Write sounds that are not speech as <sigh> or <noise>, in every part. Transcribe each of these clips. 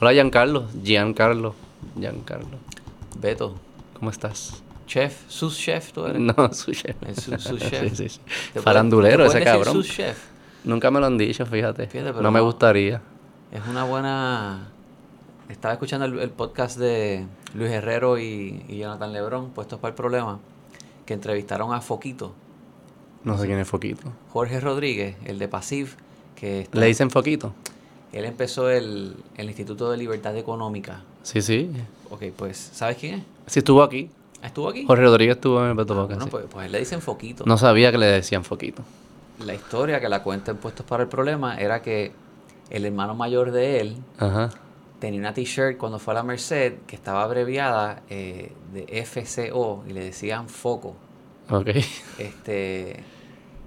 Hola, Giancarlo. Giancarlo. Giancarlo. Beto, ¿Cómo estás? chef, sus chef, tú eres. No, <laughs> su chef. El su- su <laughs> chef. Sí, sí, sí. ¿Te Farandulero ese cabrón. Sus chef. Nunca me lo han dicho, fíjate. No me gustaría. Es una buena. Estaba escuchando el, el podcast de Luis Herrero y, y Jonathan Lebrón, puestos para el problema, que entrevistaron a Foquito, No sé quién es Foquito. Jorge Rodríguez, el de Pasiv, que está- ¿Le dicen Foquito? Él empezó el, el Instituto de Libertad Económica. Sí, sí. Ok, pues, ¿sabes quién es? Sí, estuvo aquí. ¿Estuvo aquí? Jorge Rodríguez estuvo en el Beto Ah, bueno, sí. pues, pues él le dicen Foquito. No sabía que le decían Foquito. La historia que la cuenta en Puestos para el Problema era que el hermano mayor de él Ajá. tenía una t-shirt cuando fue a la Merced que estaba abreviada eh, de FCO y le decían Foco. Ok. Este,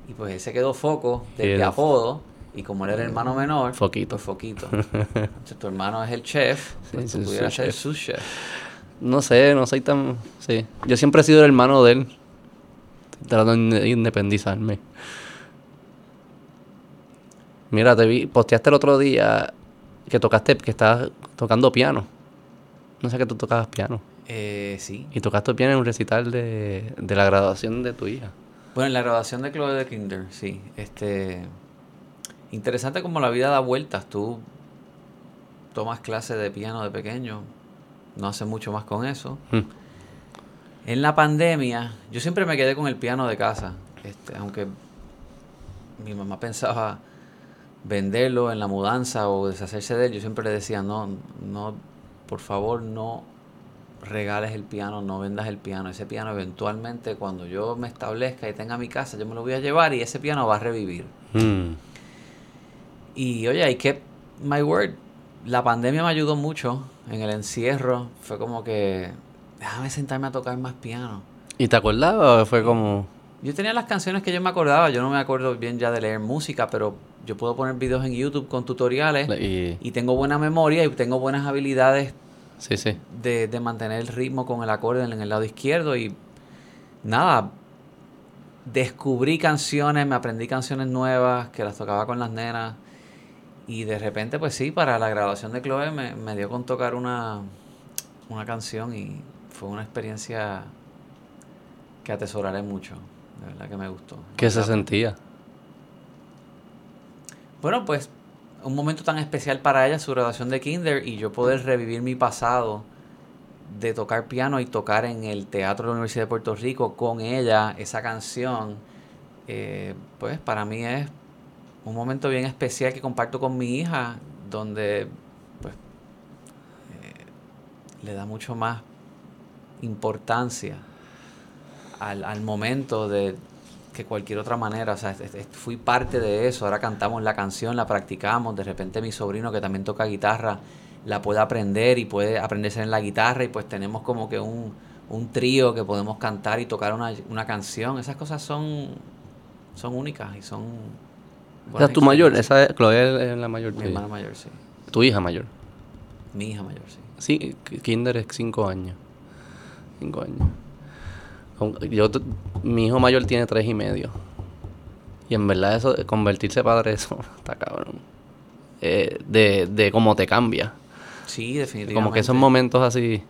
y pues él se quedó Foco Y de, él- apodo y como él era el hermano menor, Foquito. pues Foquito. <laughs> Entonces tu hermano es el chef, pues Sí, tú sí, pudieras ser su chef. No sé, no soy tan... Sí. Yo siempre he sido el hermano de él. Tratando de independizarme. Mira, te vi, posteaste el otro día que tocaste, que estabas tocando piano. No sé que tú tocabas piano. Eh, sí. Y tocaste piano en un recital de, de la graduación de tu hija. Bueno, en la graduación de Chloe de Kinder, sí. Este, interesante como la vida da vueltas. Tú tomas clases de piano de pequeño, no haces mucho más con eso. Mm. En la pandemia, yo siempre me quedé con el piano de casa, este, aunque mi mamá pensaba venderlo en la mudanza o deshacerse de él, yo siempre le decía, no, no, por favor, no regales el piano, no vendas el piano. Ese piano eventualmente, cuando yo me establezca y tenga mi casa, yo me lo voy a llevar y ese piano va a revivir. Mm. Y oye, I kept my word. La pandemia me ayudó mucho en el encierro. Fue como que, déjame sentarme a tocar más piano. ¿Y te acordabas o fue como... Yo tenía las canciones que yo me acordaba. Yo no me acuerdo bien ya de leer música, pero yo puedo poner videos en YouTube con tutoriales. Y, Y tengo buena memoria y tengo buenas habilidades sí, sí. de, de mantener el ritmo con el acorde en el lado izquierdo. Y nada, descubrí canciones, me aprendí canciones nuevas que las tocaba con las nenas. Y de repente, pues sí, para la graduación de Chloe me, me dio con tocar una, una canción y fue una experiencia que atesoraré mucho. De verdad que me gustó. ¿Qué se sentía? Bueno, pues un momento tan especial para ella, su graduación de kinder, y yo poder revivir mi pasado de tocar piano y tocar en el Teatro de la Universidad de Puerto Rico con ella esa canción, eh, pues para mí es un momento bien especial que comparto con mi hija, donde pues eh, le da mucho más importancia al, al momento de que cualquier otra manera. O sea, fui parte de eso. Ahora cantamos la canción, la practicamos. De repente mi sobrino que también toca guitarra la puede aprender y puede aprenderse en la guitarra y pues tenemos como que un, un trío que podemos cantar y tocar una, una canción. Esas cosas son, son únicas y son... Buenas sea, tu mayor, esa es, Chloe es la mayor Mi hermana mayor, sí. Tu hija mayor. Mi hija mayor, sí. Sí, Kinder es cinco años. Cinco años. Yo, mi hijo mayor tiene tres y medio. Y en verdad eso, convertirse padre, <laughs> eso está cabrón. Eh, de, de cómo te cambia. Sí, definitivamente. Como que esos momentos así.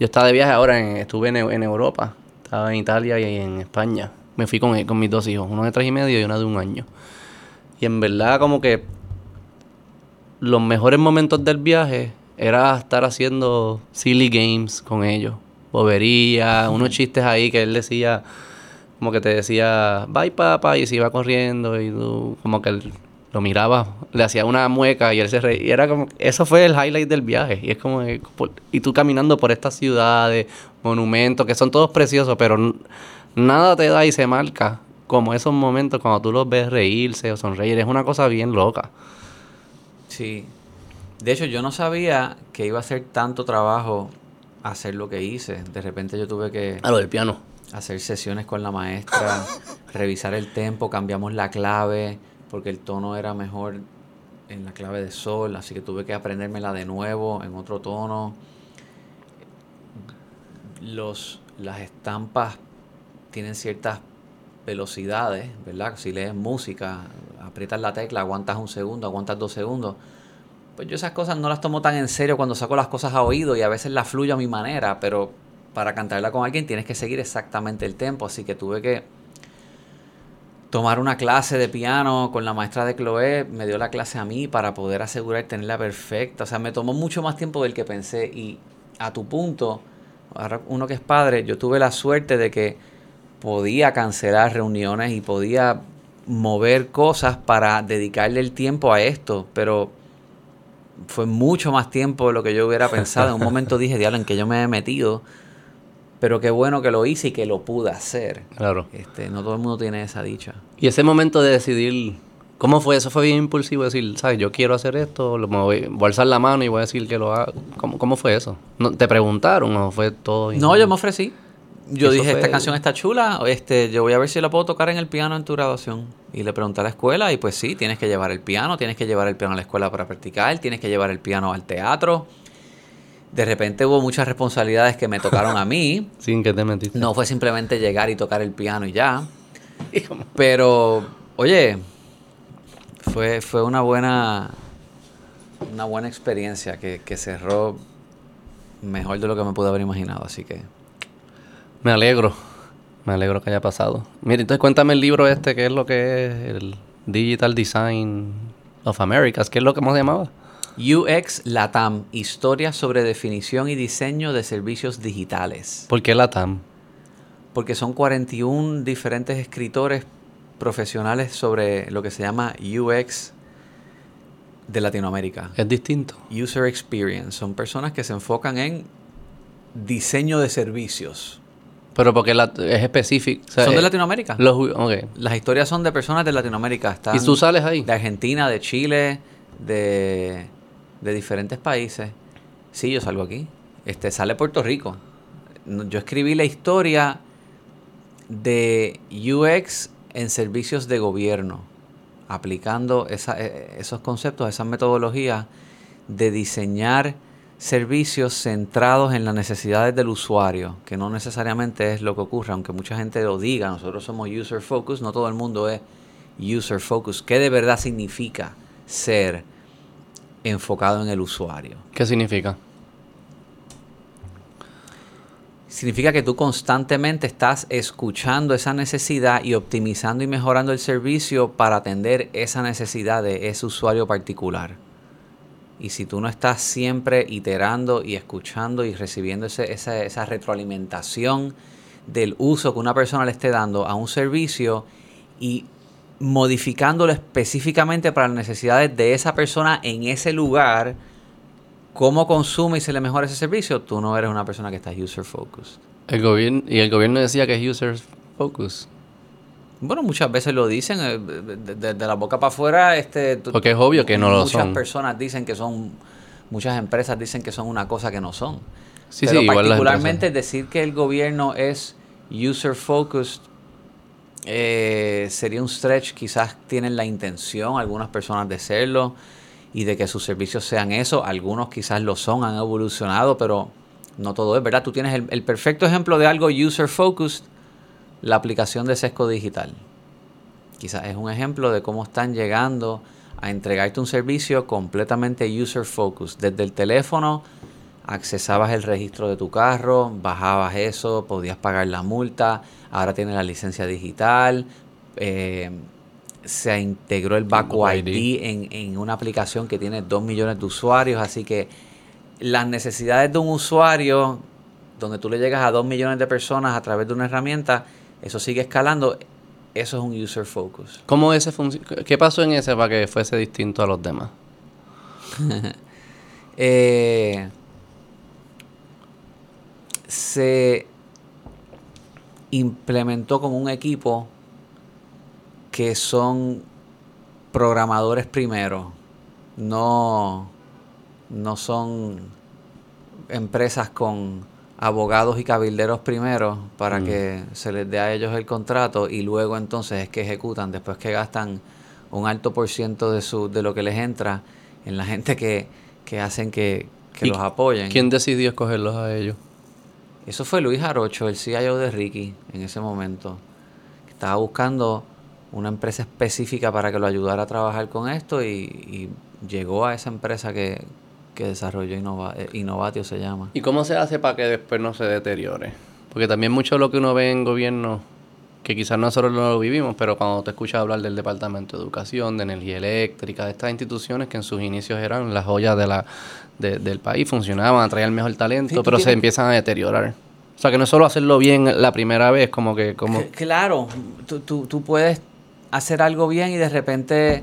Yo estaba de viaje ahora, en- estuve en, en Europa. Estaba en Italia y en España. Me fui con, con mis dos hijos, uno de tres y medio y uno de un año. Y en verdad como que los mejores momentos del viaje era estar haciendo silly games con ellos. Bobería, unos chistes ahí que él decía, como que te decía, bye papá, y se iba corriendo y tú como que él lo mirabas, le hacía una mueca y él se reía. Y era como, eso fue el highlight del viaje. Y es como, y tú caminando por estas ciudades, monumentos, que son todos preciosos, pero nada te da y se marca como esos momentos cuando tú los ves reírse o sonreír. Es una cosa bien loca. Sí. De hecho, yo no sabía que iba a ser tanto trabajo hacer lo que hice. De repente yo tuve que A lo del piano. hacer sesiones con la maestra, <laughs> revisar el tempo, cambiamos la clave, porque el tono era mejor en la clave de sol, así que tuve que aprendérmela de nuevo en otro tono. Los, las estampas tienen ciertas velocidades, ¿verdad? Si lees música, aprietas la tecla, aguantas un segundo, aguantas dos segundos. pues yo esas cosas no las tomo tan en serio cuando saco las cosas a oído y a veces las fluyo a mi manera, pero para cantarla con alguien tienes que seguir exactamente el tempo, así que tuve que tomar una clase de piano con la maestra de Chloé, me dio la clase a mí para poder asegurar tenerla perfecta, o sea, me tomó mucho más tiempo del que pensé y a tu punto, uno que es padre, yo tuve la suerte de que podía cancelar reuniones y podía mover cosas para dedicarle el tiempo a esto, pero fue mucho más tiempo de lo que yo hubiera pensado. En un momento dije, diablo, en que yo me he metido, pero qué bueno que lo hice y que lo pude hacer. Claro. Este, no todo el mundo tiene esa dicha. Y ese momento de decidir, ¿cómo fue? Eso fue bien impulsivo, decir, ¿sabes? Yo quiero hacer esto, lo, me voy, voy a alzar la mano y voy a decir que lo haga. ¿Cómo, cómo fue eso? ¿No, ¿Te preguntaron o fue todo? No, yo me ofrecí. Yo Eso dije, esta canción está chula, este, yo voy a ver si la puedo tocar en el piano en tu graduación. Y le pregunté a la escuela y pues sí, tienes que llevar el piano, tienes que llevar el piano a la escuela para practicar, tienes que llevar el piano al teatro. De repente hubo muchas responsabilidades que me tocaron a mí. <laughs> Sin que te metiste. No fue simplemente llegar y tocar el piano y ya. <laughs> Pero, oye, fue, fue una buena una buena experiencia que, que cerró mejor de lo que me pude haber imaginado. Así que Me alegro. Me alegro que haya pasado. Mira, entonces cuéntame el libro este, que es lo que es el Digital Design of Americas, ¿qué es lo que hemos llamaba? UX Latam, historia sobre definición y diseño de servicios digitales. ¿Por qué la TAM? Porque son 41 diferentes escritores profesionales sobre lo que se llama UX de Latinoamérica. Es distinto. User Experience. Son personas que se enfocan en diseño de servicios. Pero porque la, es específico. o sea, ¿Son de eh, Latinoamérica? Los. Las historias son de personas de Latinoamérica. Están ¿Y tú sales ahí? de Argentina, de Chile, de, de diferentes países. Sí, yo salgo aquí. Este sale Puerto Rico. Yo escribí la historia de UX en servicios de gobierno, aplicando esa- eh, esos conceptos, esas metodologías de diseñar servicios centrados en las necesidades del usuario, que no necesariamente es lo que ocurre, aunque mucha gente lo diga, nosotros somos user focus, no todo el mundo es user focus. ¿Qué de verdad significa ser enfocado en el usuario? ¿Qué significa? Significa que tú constantemente estás escuchando esa necesidad y optimizando y mejorando el servicio para atender esa necesidad de ese usuario particular. Y si tú no estás siempre iterando y escuchando y recibiendo ese- esa, esa retroalimentación del uso que una persona le esté dando a un servicio y modificándolo específicamente para las necesidades de esa persona en ese lugar, cómo consume y se le mejora ese servicio, tú no eres una persona que está user focused. El gobierno, y el gobierno decía que es user focus. Bueno, muchas veces lo dicen, eh, de, de- de la boca para afuera, este, Porque es obvio que no lo muchas son. personas dicen que son, muchas empresas dicen que son una cosa que no son. Sí, Pero sí, particularmente decir que el gobierno es user focused eh, sería un stretch. Quizás tienen la intención algunas personas de serlo y de que sus servicios sean eso. Algunos quizás lo son, han evolucionado, pero no todo es verdad. Tú tienes el, el perfecto ejemplo de algo user focused, la aplicación de Sesco Digital. Quizás es un ejemplo de cómo están llegando a entregarte un servicio completamente user focused. Desde el teléfono accesabas el registro de tu carro, bajabas eso, podías pagar la multa, ahora tienes la licencia digital, eh, se integró el Baco ID. ID en, en una aplicación que tiene 2 millones de usuarios, así que las necesidades de un usuario, donde tú le llegas a 2 millones de personas a través de una herramienta, eso sigue escalando, eso es un user focus. ¿Cómo ese? ¿Qué pasó en ese para que fuese distinto a los demás? <laughs> Eh, se implementó como un equipo que son programadores primero, no, no son empresas con abogados y cabilderos primero para Mm. que se les dé a ellos el contrato y luego entonces es que ejecutan, después que gastan un alto por ciento de, su, de lo que les entra en la <laughs> gente que, que hacen que, que ¿Y los apoyen. ¿Quién decidió escogerlos a ellos? Eso fue Luis Jarocho, el CIO de Ricky, en ese momento. que Estaba buscando una empresa específica para que lo ayudara a trabajar con esto y, y llegó a esa empresa que, que desarrolló Innova, eh, Innovatio se llama. ¿Y cómo se hace para que después no se deteriore? Porque también mucho de lo que uno ve en gobierno, que quizás nosotros no lo vivimos, pero cuando te escuchas hablar del Departamento de Educación, de Energía Eléctrica, de estas instituciones que en sus inicios eran las joyas de la, de- del país, funcionaban, atraían el mejor talento, Sí, pero se empiezan a deteriorar. O sea, que no es solo hacerlo bien la primera vez, como que... como C- Claro, tú, tú, tú puedes hacer algo bien y de repente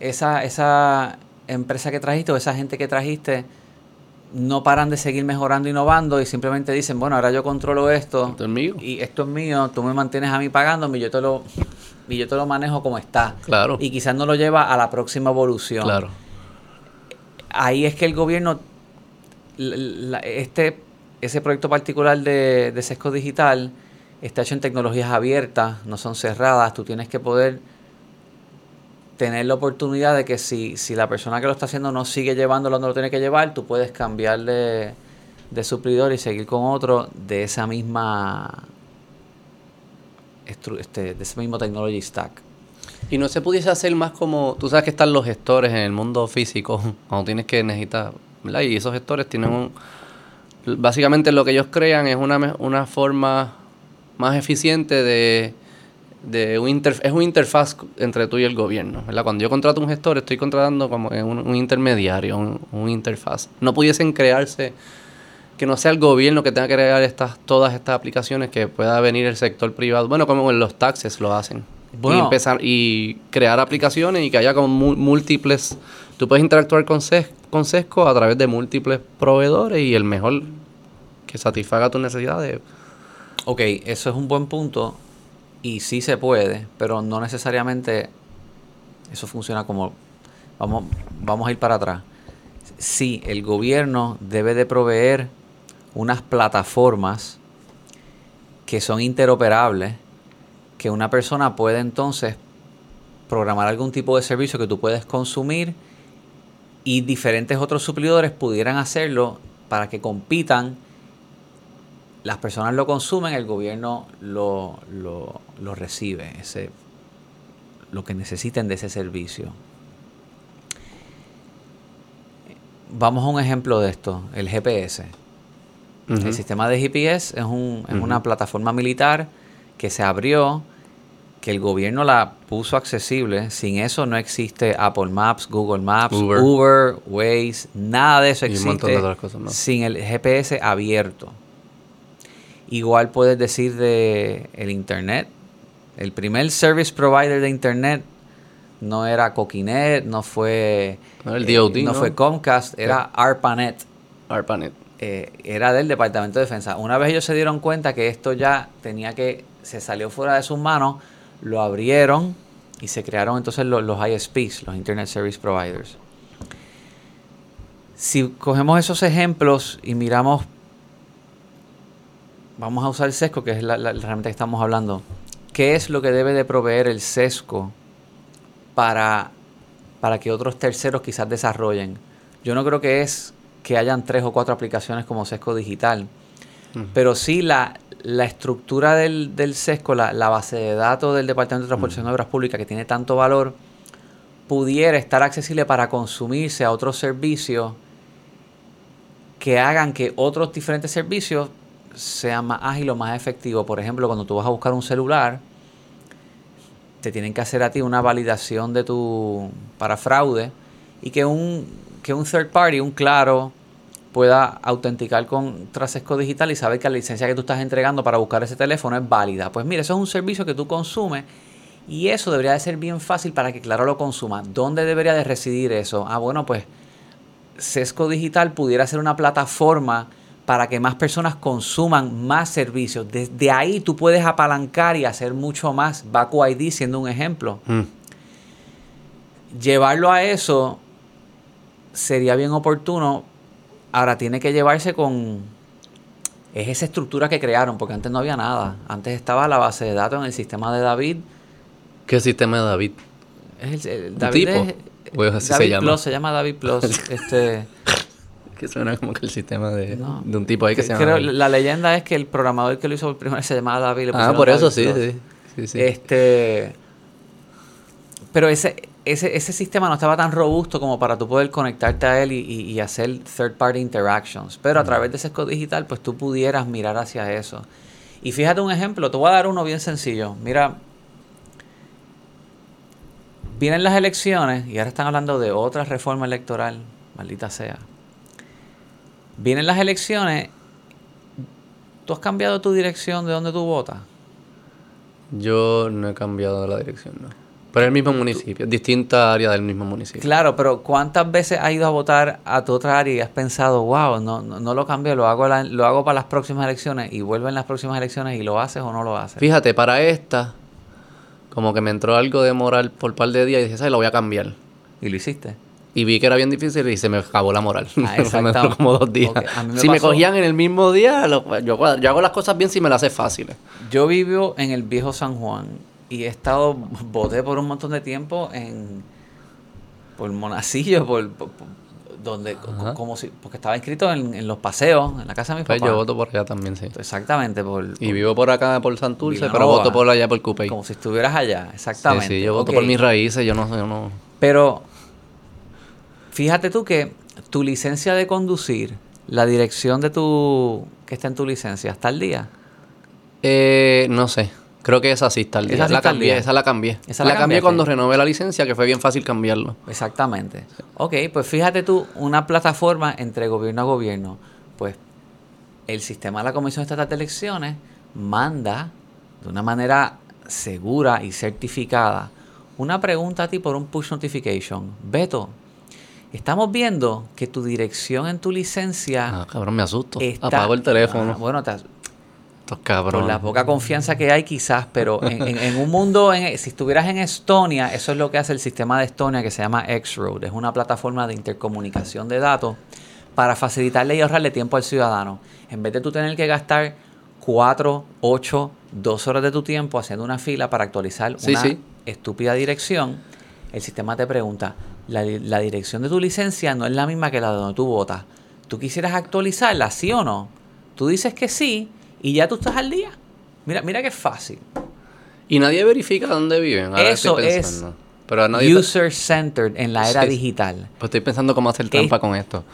esa, esa empresa que trajiste o esa gente que trajiste no paran de seguir mejorando, innovando y simplemente dicen, bueno, ahora yo controlo esto Esto es mío. y esto es mío, tú me mantienes a mí pagándome y yo te lo, y yo te lo manejo como está. Claro. Y quizás no lo lleva a la próxima evolución. Claro. Ahí es que el gobierno, la- la- este, ese proyecto particular de, de Sesco Digital está hecho en tecnologías abiertas, no son cerradas, tú tienes que poder tener la oportunidad de que si, si la persona que lo está haciendo no sigue llevándolo donde lo tiene que llevar, tú puedes cambiar de, suplidor y seguir con otro de esa misma este, de ese mismo technology stack. Y no se pudiese hacer más como, tú sabes que están los gestores en el mundo físico, cuando tienes que necesitar, ¿verdad? Y esos gestores tienen un, básicamente lo que ellos crean es una, una forma más eficiente de, de un interf- es un interfaz entre tú y el gobierno, ¿verdad? Cuando yo contrato un gestor, estoy contratando como un, un intermediario, un, un interfaz. No pudiesen crearse que no sea el gobierno que tenga que crear estas, todas estas aplicaciones, que pueda venir el sector privado. Bueno, como en los taxes lo hacen. Bueno. y empezar y crear aplicaciones y que haya como múltiples. Tú puedes interactuar con, Ces- con Sesco a través de múltiples proveedores y el mejor que satisfaga tus necesidades. Ok, eso es un buen punto y sí se puede, pero no necesariamente eso funciona como... Vamos, vamos a ir para atrás. Sí, el gobierno debe de proveer unas plataformas que son interoperables, que una persona puede entonces programar algún tipo de servicio que tú puedes consumir y diferentes otros suplidores pudieran hacerlo para que compitan las personas lo consumen, el gobierno lo, lo, lo recibe, ese, lo que necesiten de ese servicio. Vamos a un ejemplo de esto, el GPS. El sistema de GPS es, un, es una plataforma militar que se abrió, que el gobierno la puso accesible. Sin eso no existe Apple Maps, Google Maps, Uber. Uber, Waze, nada de eso Y un existe montón de otras cosas más. sin el GPS abierto. Igual puedes decir de el Internet. El primer service provider de Internet no era Coquinet, no fue, No el eh, DoD, no ¿no? fue Comcast, era ARPANET ARPANET. eh, era del Departamento de Defensa. Una vez ellos se dieron cuenta que esto ya tenía que, se salió fuera de sus manos, lo abrieron y se crearon entonces los, los ISPs, los Internet Service Providers. Si cogemos esos ejemplos y miramos, vamos a usar el sesco, que es la, la- la herramienta que estamos hablando. ¿Qué es lo que debe de proveer el sesco para, para que otros terceros quizás desarrollen? Yo no creo que es que hayan tres o cuatro aplicaciones como Sesco Digital, pero sí la, la estructura del, del SESCO, la, la base de datos del Departamento de Transportación y Obras Públicas que tiene tanto valor, pudiera estar accesible para consumirse a otros servicios que hagan que otros diferentes servicios sean más ágiles o más efectivos. Por ejemplo, cuando tú vas a buscar un celular, te tienen que hacer a ti una validación de tu para fraude y que un, que un third party, un claro, pueda autenticar con Trasesco Digital y saber que la licencia que tú estás entregando para buscar ese teléfono es válida. Pues mira, eso es un servicio que tú consumes y eso debería de ser bien fácil para que Claro lo consuma. ¿Dónde debería de residir eso? Ah, bueno, pues Sesco Digital pudiera ser una plataforma para que más personas consuman más servicios. Desde ahí tú puedes apalancar y hacer mucho más. Baku ID siendo un ejemplo. Mm. Llevarlo a eso sería bien oportuno. Ahora tiene que llevarse con... Es esa estructura que crearon, porque antes no había nada. Antes estaba la base de datos en el sistema de David. ¿Qué sistema de David? Es el, el- ¿Un David tipo? es- ¿O así se David llama? Plus, se llama David Plus. <laughs> este, Que suena como que el sistema de, No. de un tipo ahí que se llama. creo- la leyenda es que el programador que lo hizo por primera vez se llamaba David. le Ah, por eso sí, sí. sí, sí. Este. Pero ese, ese, ese sistema no estaba tan robusto como para tú poder conectarte a él y, y- y hacer third party interactions. Pero a través de ese código digital, pues tú pudieras mirar hacia eso. Y fíjate un ejemplo, te voy a dar uno bien sencillo. Mira, vienen las elecciones y ahora están hablando de otra reforma electoral, maldita sea. Vienen las elecciones, ¿tú has cambiado tu dirección de donde tú votas? Yo no he cambiado la dirección, no. Pero el mismo municipio, distinta área del mismo municipio. Claro, pero ¿cuántas veces has ido a votar a tu otra área y has pensado, wow, no, no, no lo cambié, lo hago, la- lo hago para las próximas elecciones y vuelven las próximas elecciones y lo haces o no lo haces? Fíjate, para esta, como que me entró algo de moral por un par de días y dije, ¿sabes? Lo voy a cambiar. Y lo hiciste. Y vi que era bien difícil y se me acabó la moral. Ah, <laughs> me duró como dos días. Me Si me cogían en el mismo día, lo- yo, yo hago las cosas bien si me las hace fáciles. Yo vivo en el viejo San Juan y he estado, voté por un montón de tiempo en, por Monacillo, por, donde, Ajá. como si, porque estaba inscrito en, en los paseos, en la casa de mis Pues papás. yo voto por allá también, sí. Exactamente, por, Y vivo por acá, por Santurce, pero voto por allá por Cupey. como si estuvieras allá, Sí, exactamente. sí, yo voto por mis raíces, yo no sé, yo no... Pero fíjate tú que tu licencia de conducir, la dirección de tu que está en tu licencia, ¿está al día? Eh, no sé. Creo que esa sí está al día. Esa sí la está cambié, día. esa la cambié. Esa la, la cambié cambiaste. cuando renové la licencia, que fue bien fácil cambiarlo. Exactamente. Ok, pues fíjate tú, una plataforma entre gobierno a gobierno, pues el sistema de la Comisión Estatal de Elecciones manda de una manera segura y certificada una pregunta a ti por un push notification. Beto, estamos viendo que tu dirección en tu licencia Ah, cabrón, me asusto. está... Apago el teléfono. Ah, bueno, te por cabrones. la poca confianza que hay quizás, pero en, en- en un mundo, en- si estuvieras en Estonia, eso es lo que hace el sistema de Estonia que se llama X-Road. Es una plataforma de intercomunicación de datos para facilitarle y ahorrarle tiempo al ciudadano. En vez de tú tener que gastar 4, 8, 2 horas de tu tiempo haciendo una fila para actualizar Sí, una sí. estúpida dirección, el sistema te pregunta, la, dirección de tu licencia no es la misma que la de donde tú votas. ¿Tú quisieras actualizarla, sí o no? Tú dices que sí y ya tú estás al día. Mira, mira qué fácil. Y nadie verifica dónde viven. Ahora Eso estoy es. Pero nadie User-centered en la era Sí. digital. Pues estoy pensando cómo hacer trampa con esto.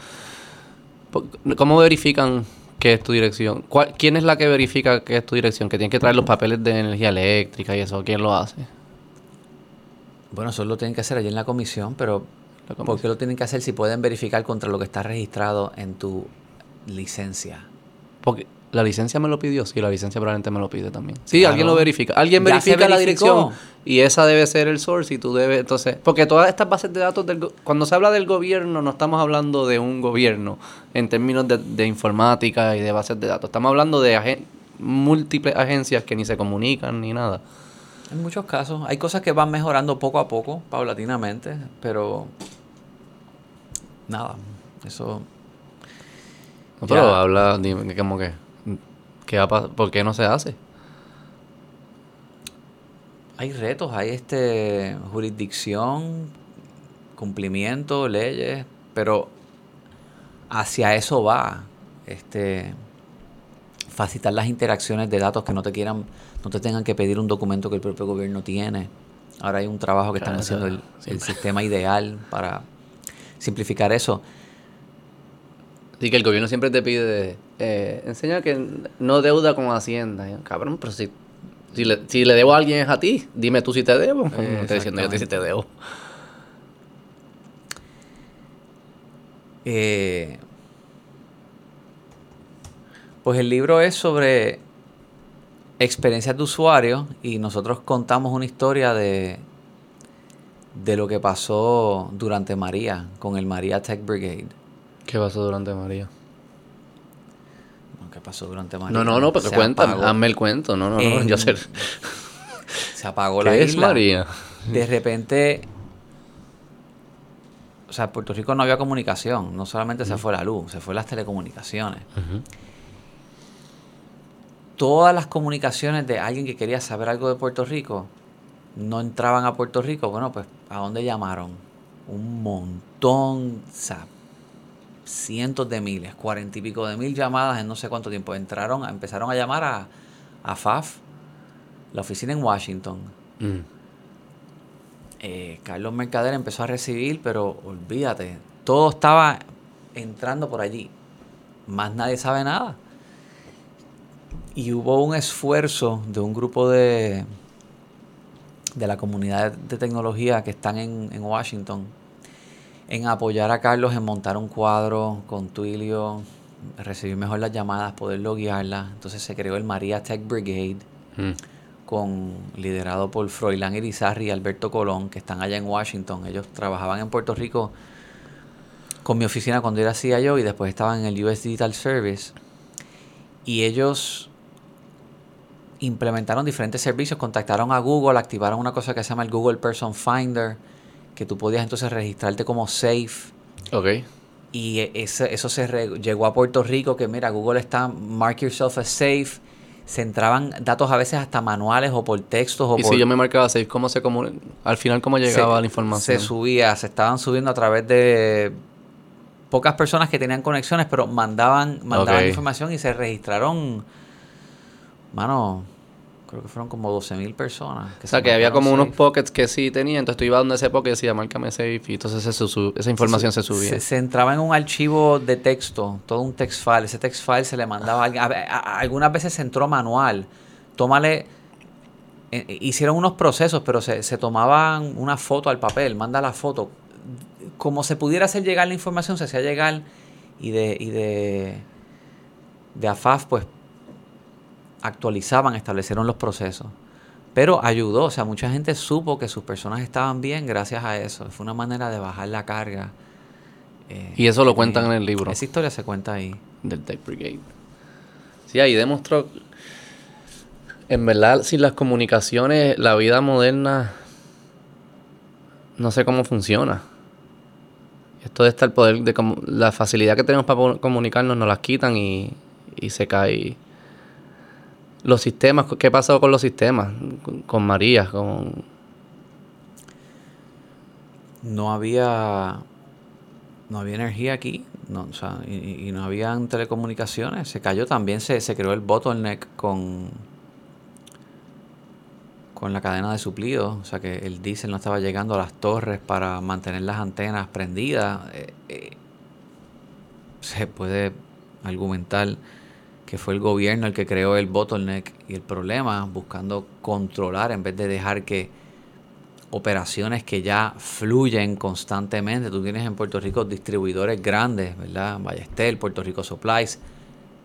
¿Cómo verifican que es tu dirección? ¿Cuál- ¿Quién es la que verifica que es tu dirección? Que tiene que traer los papeles de energía eléctrica y eso. ¿Quién lo hace? Bueno, eso lo tienen que hacer allí en la comisión, pero comisión. ¿por qué lo tienen que hacer si pueden verificar contra lo que está registrado en tu licencia? Porque la licencia me lo pidió. Sí, la licencia probablemente me lo pide también. Sí, Claro. alguien lo verifica. Alguien verifica la dirección y esa debe ser el source y tú debes... Entonces, porque todas estas bases de datos del... Cuando se habla del gobierno, no estamos hablando de un gobierno en términos de, de informática y de bases de datos. Estamos hablando de agen- múltiples agencias que ni se comunican ni nada. En muchos casos. Hay cosas que van mejorando poco a poco, paulatinamente, pero nada, eso... No, pero Ya. habla, dime, como que... ¿qué va a ¿Por qué no se hace? Hay retos, hay este jurisdicción, cumplimiento, leyes, pero hacia eso va. Este facilitar las interacciones de datos que no te quieran, no te tengan que pedir un documento que el propio gobierno tiene. Ahora hay un trabajo que están haciendo el, sistema ideal para simplificar eso. Así que el gobierno siempre te pide... Eh, enseña que no deuda con Hacienda. Cabrón, pero si, si, le, si le debo a alguien es a ti. Dime tú si te debo. Me estoy diciendo yo si te debo. Eh, pues el libro es sobre experiencias de usuario y nosotros contamos una historia de, de lo que pasó durante María con el María Tech Brigade. ¿Qué pasó durante María? ¿Qué pasó durante María? No, no, no, pero cuéntame, hazme el cuento. No, no, no, En- yo sé. Se apagó la ¿Qué es isla. María? De repente, o sea, en Puerto Rico no había comunicación, no solamente se fue la luz, se fue las telecomunicaciones. Ujú. Todas las comunicaciones de alguien que quería saber algo de Puerto Rico no entraban a Puerto Rico, bueno, pues ¿a dónde llamaron? Un montón, o sea, cientos de miles, cuarenta y pico de mil llamadas en no sé cuánto tiempo. Entraron, empezaron a llamar a, a FAF, la oficina en Washington. Mm. eh, Carlos Mercader empezó a recibir, pero olvídate, todo estaba entrando por allí. Más nadie sabe nada. Y hubo un esfuerzo de un grupo de, de la comunidad de tecnología que están en, en Washington en apoyar a Carlos en montar un cuadro con Twilio, recibir mejor las llamadas, poderlo guiarlas. Entonces se creó el María Tech Brigade, Mm. con, liderado por Froilán Irizarry y Alberto Colón, que están allá en Washington. Ellos trabajaban en Puerto Rico con mi oficina cuando era CIO y después estaban en el US Digital Service. Y ellos implementaron diferentes servicios, contactaron a Google, activaron una cosa que se llama el Google Person Finder, que tú podías entonces registrarte como safe. Ok. Y e- ese- eso se re- llegó a Puerto Rico, que mira, Google está, mark yourself as safe. Se entraban datos a veces hasta manuales o por textos o Y por... si yo me marcaba safe, ¿cómo se comu- Al final, ¿cómo llegaba se- la información? Se subía, se estaban subiendo a través de pocas personas que tenían conexiones, pero mandaban, mandaban información y se registraron, mano, creo que fueron como 12 mil personas. o sea, se que había como unos pockets que sí tenía, entonces tú ibas donde ese pocket y decía, márcame safe, y entonces se esa información se, subía. Se, se entraba en un archivo de texto, todo un text file. Ese text file se le mandaba a alguien. Algunas veces se entró manual. Tómale. eh, eh, hicieron unos procesos, pero se, se tomaban una foto al papel, manda la foto. Como se pudiera hacer llegar la información, se hacía llegar y de, y de, de AFAF, pues actualizaban, establecieron los procesos. Pero ayudó, o sea, mucha gente supo que sus personas estaban bien gracias a eso. Fue una manera de bajar la carga. eh, Y eso lo cuentan en el libro. Esa historia se cuenta ahí. del Tech Brigade. Sí, ahí demostró. En verdad, sin las comunicaciones, la vida moderna. No sé cómo funciona. Esto de estar poder. de La facilidad que tenemos para comunicarnos nos las quitan y, y se cae. Los sistemas, ¿qué pasó con los sistemas? Con, María, con. No había. No había energía aquí. No, o sea, y, y no habían telecomunicaciones. Se cayó también, se, se creó el bottleneck con. con la cadena de suplido. O sea que el diésel no estaba llegando a las torres para mantener las antenas prendidas. Eh, eh, se puede argumentar que fue el gobierno el que creó el bottleneck y el problema, buscando controlar en vez de dejar que operaciones que ya fluyen constantemente. Tú tienes en Puerto Rico distribuidores grandes, ¿verdad? Ballestel, Puerto Rico Supplies,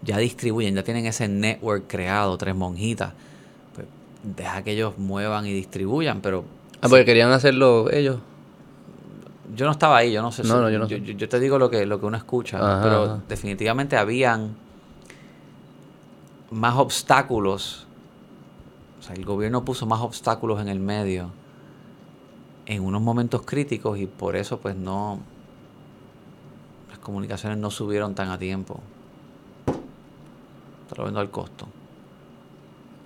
ya distribuyen, ya tienen ese network creado, tres monjitas. Pues deja que ellos muevan y distribuyan, pero Ah, porque querían hacerlo ellos. yo no estaba ahí, yo no sé. No, si- no, yo no yo, sé. yo- yo te digo lo que, lo que uno escucha, Ajá, pero ajá. definitivamente habían más obstáculos. O sea, el gobierno puso más obstáculos en el medio en unos momentos críticos y por eso pues no las comunicaciones no subieron tan a tiempo. Te lo vendo al costo.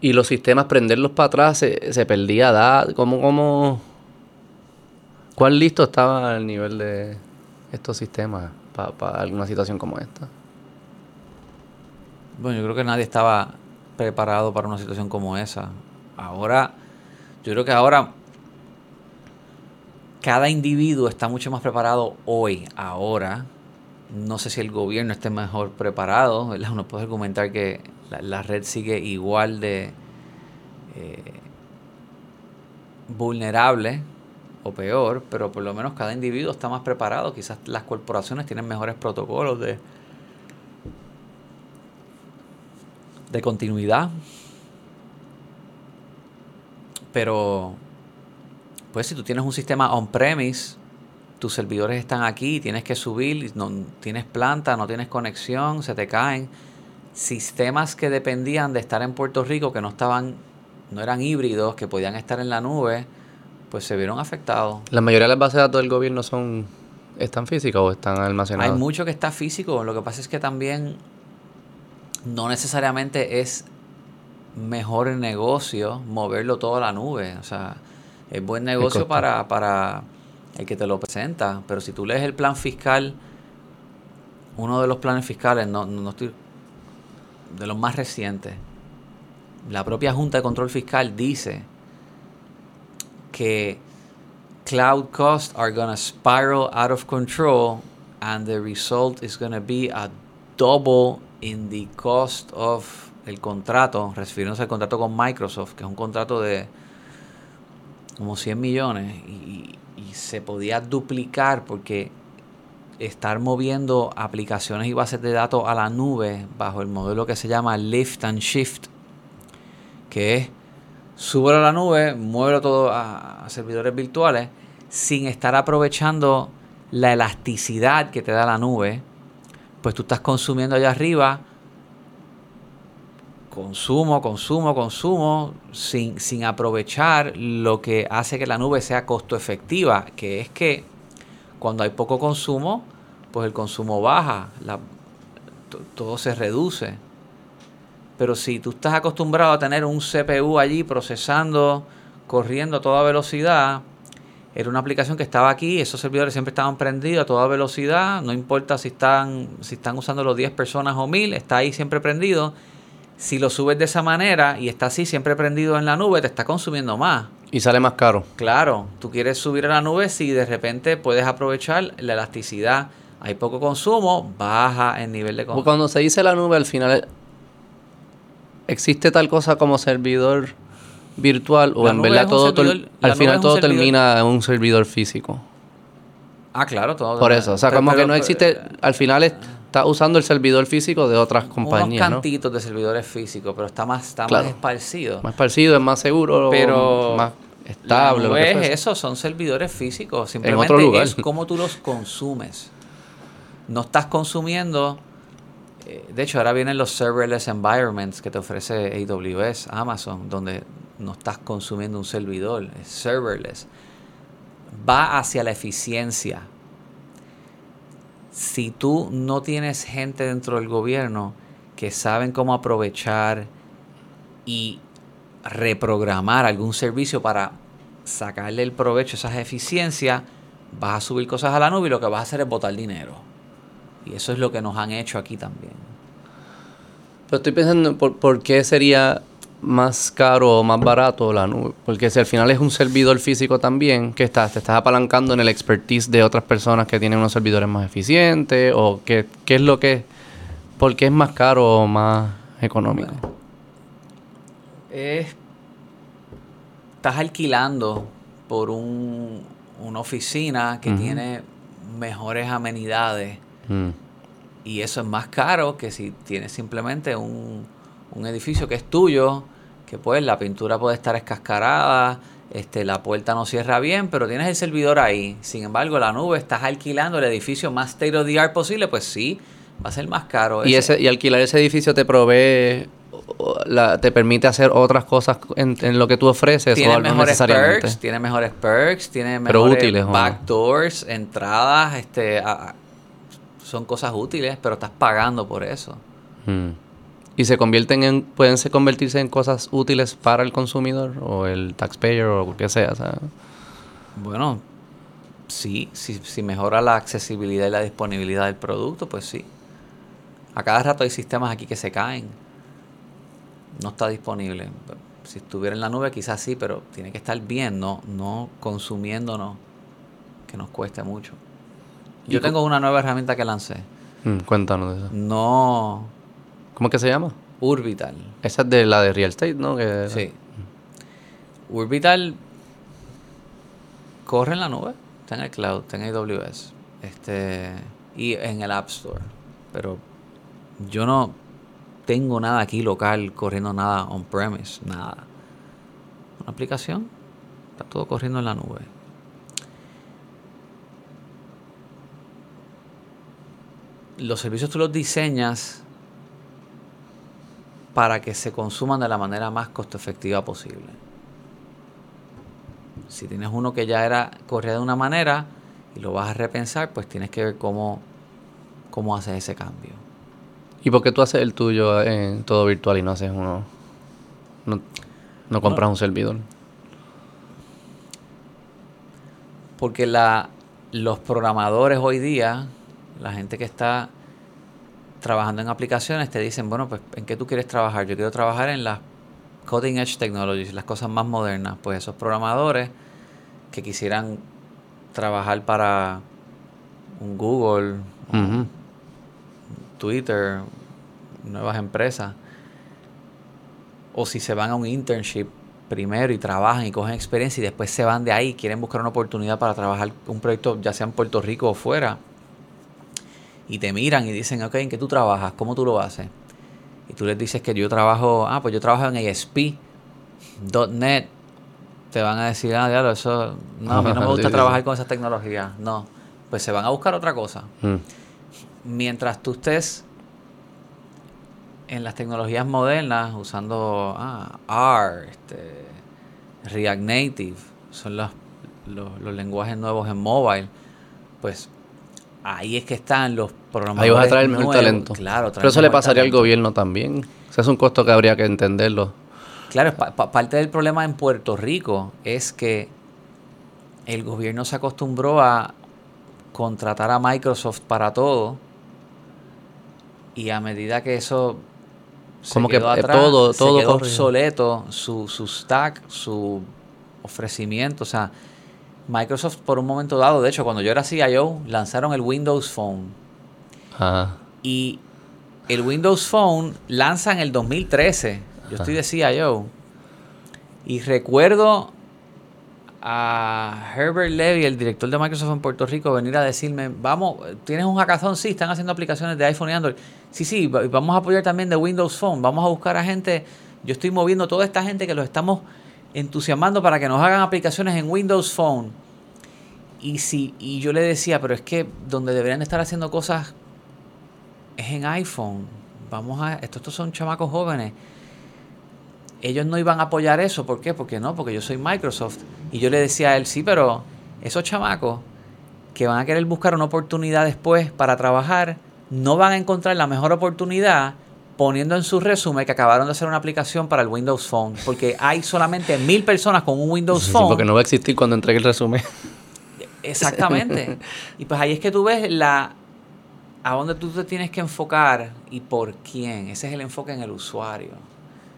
Y los sistemas, prenderlos para atrás, se, se perdía edad. ¿Cómo, cómo, ¿Cuán listo estaba el nivel de estos sistemas para alguna situación como esta? Bueno, yo creo que nadie estaba preparado para una situación como esa. Ahora, yo creo que ahora cada individuo está mucho más preparado hoy, ahora. No sé si el gobierno esté mejor preparado. Uno puede argumentar que la, la red sigue igual de eh, vulnerable o peor, pero por lo menos cada individuo está más preparado. Quizás las corporaciones tienen mejores protocolos de, de continuidad. Pero, pues si tú tienes un sistema on-premise, tus servidores están aquí, tienes que subir, no tienes planta, no tienes conexión, se te caen. Sistemas que dependían de estar en Puerto Rico, que no estaban, no eran híbridos, que podían estar en la nube, pues se vieron afectados. La mayoría de las bases de datos del gobierno son están físicas o están almacenadas. Hay mucho que está físico, lo que pasa es que también no necesariamente es mejor el negocio moverlo todo a la nube. O sea, es buen negocio para, para el que te lo presenta, pero si tú lees el plan fiscal, uno de los planes fiscales, no, no no estoy de los más recientes, la propia Junta de Control Fiscal dice que cloud costs are going to spiral out of control and the result is going to be a double in the cost of el contrato, refiriéndose al contrato con Microsoft, que es un contrato de como 100 millones y, y se podía duplicar porque estar moviendo aplicaciones y bases de datos a la nube bajo el modelo que se llama lift and shift, que es súbelo a la nube, muévelo todo a, servidores virtuales sin estar aprovechando la elasticidad que te da la nube, pues tú estás consumiendo allá arriba consumo, consumo, consumo, sin, sin aprovechar lo que hace que la nube sea costo efectiva, que es que cuando hay poco consumo, pues el consumo baja, todo se reduce. Pero si tú estás acostumbrado a tener un CPU allí procesando, corriendo a toda velocidad, era una aplicación que estaba aquí, esos servidores siempre estaban prendidos a toda velocidad, no importa si están, si están usando los 10 personas o 1000, está ahí siempre prendido. Si lo subes de esa manera y está así siempre prendido en la nube, te está consumiendo más. Y sale más caro. Claro, tú quieres subir a la nube si de repente puedes aprovechar la elasticidad. Hay poco consumo, baja el nivel de consumo. Cuando se dice la nube, al final, ¿existe tal cosa como servidor virtual o en verdad todo, al final todo termina en un servidor físico? Ah, claro, todo. Por eso, o sea, como que no existe, al final está usando el servidor físico de otras compañías. Unos cantitos de servidores físicos, pero está más, está más esparcido. Más esparcido, es más seguro, pero más estable. No es eso, son servidores físicos. Simplemente en otro lugar. es como tú los consumes. No estás consumiendo. Eh, de hecho, ahora vienen los serverless environments que te ofrece AWS, Amazon, donde no estás consumiendo un servidor, es serverless. Va hacia la eficiencia si tú no tienes gente dentro del gobierno que saben cómo aprovechar y reprogramar algún servicio para sacarle el provecho a esas eficiencias, vas a subir cosas a la nube y lo que vas a hacer es botar dinero. Y eso es lo que nos han hecho aquí también. Pero estoy pensando, ¿por, por qué sería más caro o más barato la nube. Porque si al final es un servidor físico también, que estás, te estás apalancando en el expertise de otras personas que tienen unos servidores más eficientes, o qué, qué es lo que, por qué es más caro o más económico. estás alquilando por un, una oficina que tiene mejores amenidades. Mm. Y eso es más caro que si tienes simplemente un un edificio que es tuyo, que pues la pintura puede estar escascarada, este, la puerta no cierra bien, pero tienes el servidor ahí. Sin embargo, la nube, estás alquilando el edificio más state of the art posible, pues sí, va a ser más caro. ¿Y, ese, y alquilar ese edificio te provee, la, te permite hacer otras cosas en, lo que tú ofreces tiene mejores perks, tiene mejores perks, tiene mejores backdoors, entradas, este, son cosas útiles, pero estás pagando por eso. Hmm y se convierten en pueden se convertirse en cosas útiles para el consumidor o el taxpayer o lo que sea, Bueno, sí, si, si mejora la accesibilidad y la disponibilidad del producto, pues sí. A cada rato hay sistemas aquí que se caen. No está disponible. Si estuviera en la nube quizás sí, pero tiene que estar bien, no, no consumiéndonos, que nos cueste mucho. Yo tengo una nueva herramienta que lancé. Mm, cuéntanos de eso. No ¿Cómo que se llama? Urbital. Esa es de la de Real Estate, ¿no? Sí. Urbital corre en la nube, está en el cloud, está en AWS, este, y en el App Store. Pero yo no tengo nada aquí local corriendo nada on-premise, nada. Una aplicación, está todo corriendo en la nube. Los servicios tú los diseñas para que se consuman de la manera más costo efectiva posible. Si tienes uno que ya era corría de una manera y lo vas a repensar, pues tienes que ver cómo, cómo haces ese cambio. ¿Y por qué tú haces el tuyo en todo virtual y no haces uno? No, compras un servidor. Porque la, los programadores hoy día, la gente que está trabajando en aplicaciones te dicen, bueno, pues ¿en qué tú quieres trabajar? Yo quiero trabajar en las cutting edge technologies, las cosas más modernas. Pues esos programadores que quisieran trabajar para un Google. Twitter, nuevas empresas, o si se van a un internship primero y trabajan y cogen experiencia y después se van de ahí y quieren buscar una oportunidad para trabajar un proyecto ya sea en Puerto Rico o fuera y te miran y dicen, ok, ¿en qué tú trabajas? ¿Cómo tú lo haces? Y tú les dices que yo trabajo, ah, pues yo trabajo en ASP.NET. Te van a decir, ah, diablo, eso, no, a mí no me <laughs> gusta trabajar con esas tecnologías. No, pues se van a buscar otra cosa Mm. mientras tú estés en las tecnologías modernas usando ah, R, este, React Native, son los, los, los lenguajes nuevos en mobile, pues ahí es que están los programadores. Ahí vas a traer el mejor talento. Claro, Pero eso le pasaría al gobierno también. Ese es un costo que habría que entenderlo. Claro, pa- pa- parte del problema en Puerto Rico es que el gobierno se acostumbró a contratar a Microsoft para todo y a medida que eso se Como que, quedó eh, atrás, todo- se quedó obsoleto su, su stack, su ofrecimiento, o sea, Microsoft por un momento dado, de hecho, cuando yo era CIO, lanzaron el Windows Phone Ajá. y el Windows Phone lanza en el 2013. Yo estoy de CIO. Y recuerdo a Herbert Levy, el director de Microsoft en Puerto Rico, venir a decirme, vamos, ¿tienes un hackathon? Sí, están haciendo aplicaciones de iPhone y Android. Sí, sí, va- vamos a apoyar también de Windows Phone. Vamos a buscar a gente, yo estoy moviendo toda esta gente que los estamos entusiasmando para que nos hagan aplicaciones en Windows Phone. Y, si, y yo le decía, pero es que donde deberían estar haciendo cosas es en iPhone. Vamos a. Estos, estos son chamacos jóvenes. Ellos no iban a apoyar eso. ¿Por qué? Porque no, porque yo soy Microsoft. Y yo le decía a él, sí, pero esos chamacos que van a querer buscar una oportunidad después para trabajar, no van a encontrar la mejor oportunidad poniendo en su resumen que acabaron de hacer una aplicación para el Windows Phone. Porque hay solamente mil personas con un Windows Sí, Phone. porque no va a existir cuando entregue el resumen. Exactamente. <laughs> y pues ahí es que tú ves la a dónde tú te tienes que enfocar y por quién. Ese es el enfoque en el usuario.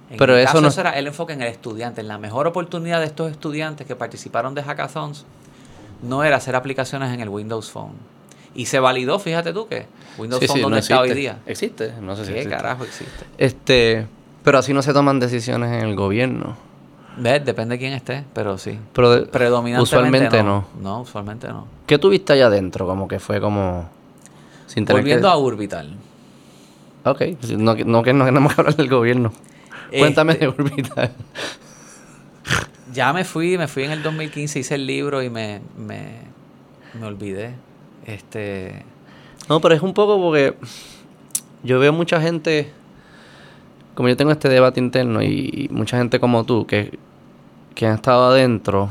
En Pero eso caso, no- ese era el enfoque en el estudiante. En la mejor oportunidad de estos estudiantes que participaron de hackathons no era hacer aplicaciones en el Windows Phone. Y se validó, fíjate tú que Windows Sí, Phone sí, ¿dónde no está hoy día? Existe, no sé si ¿Qué existe. carajo existe? Este, pero así no se toman decisiones en el gobierno. ¿Ves? Depende de quién esté, pero sí. Pero de- Predominantemente usualmente no. No, usualmente no. ¿Qué tuviste allá adentro? Como que fue como sin tener Volviendo que... a Orbital. Ok, no, que- no que no queremos hablar del gobierno. Cuéntame Este- de Orbital. Ya me fui, me fui en el 2015, hice el libro y me, me, me olvidé. Este, No, pero es un poco porque yo veo mucha gente, como yo tengo este debate interno y, mucha gente como tú que, que han estado adentro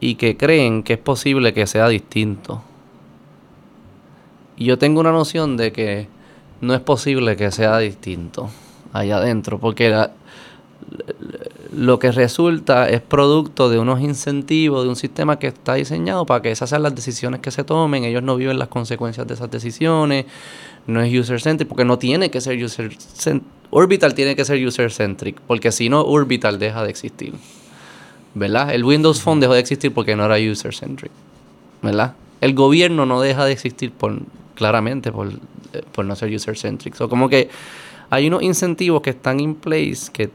y que creen que es posible que sea distinto. Y yo tengo una noción de que no es posible que sea distinto allá adentro, porque la- lo que resulta es producto de unos incentivos, de un sistema que está diseñado para que esas sean las decisiones que se tomen, ellos no viven las consecuencias de esas decisiones, no es user centric, porque no tiene que ser user centric. Orbital tiene que ser user centric, porque si no, Orbital deja de existir. ¿Verdad? El Windows Phone dejó de existir porque no era user centric. ¿Verdad? El gobierno no deja de existir por claramente por, eh, por no ser user centric. So, como que hay unos incentivos que están in place que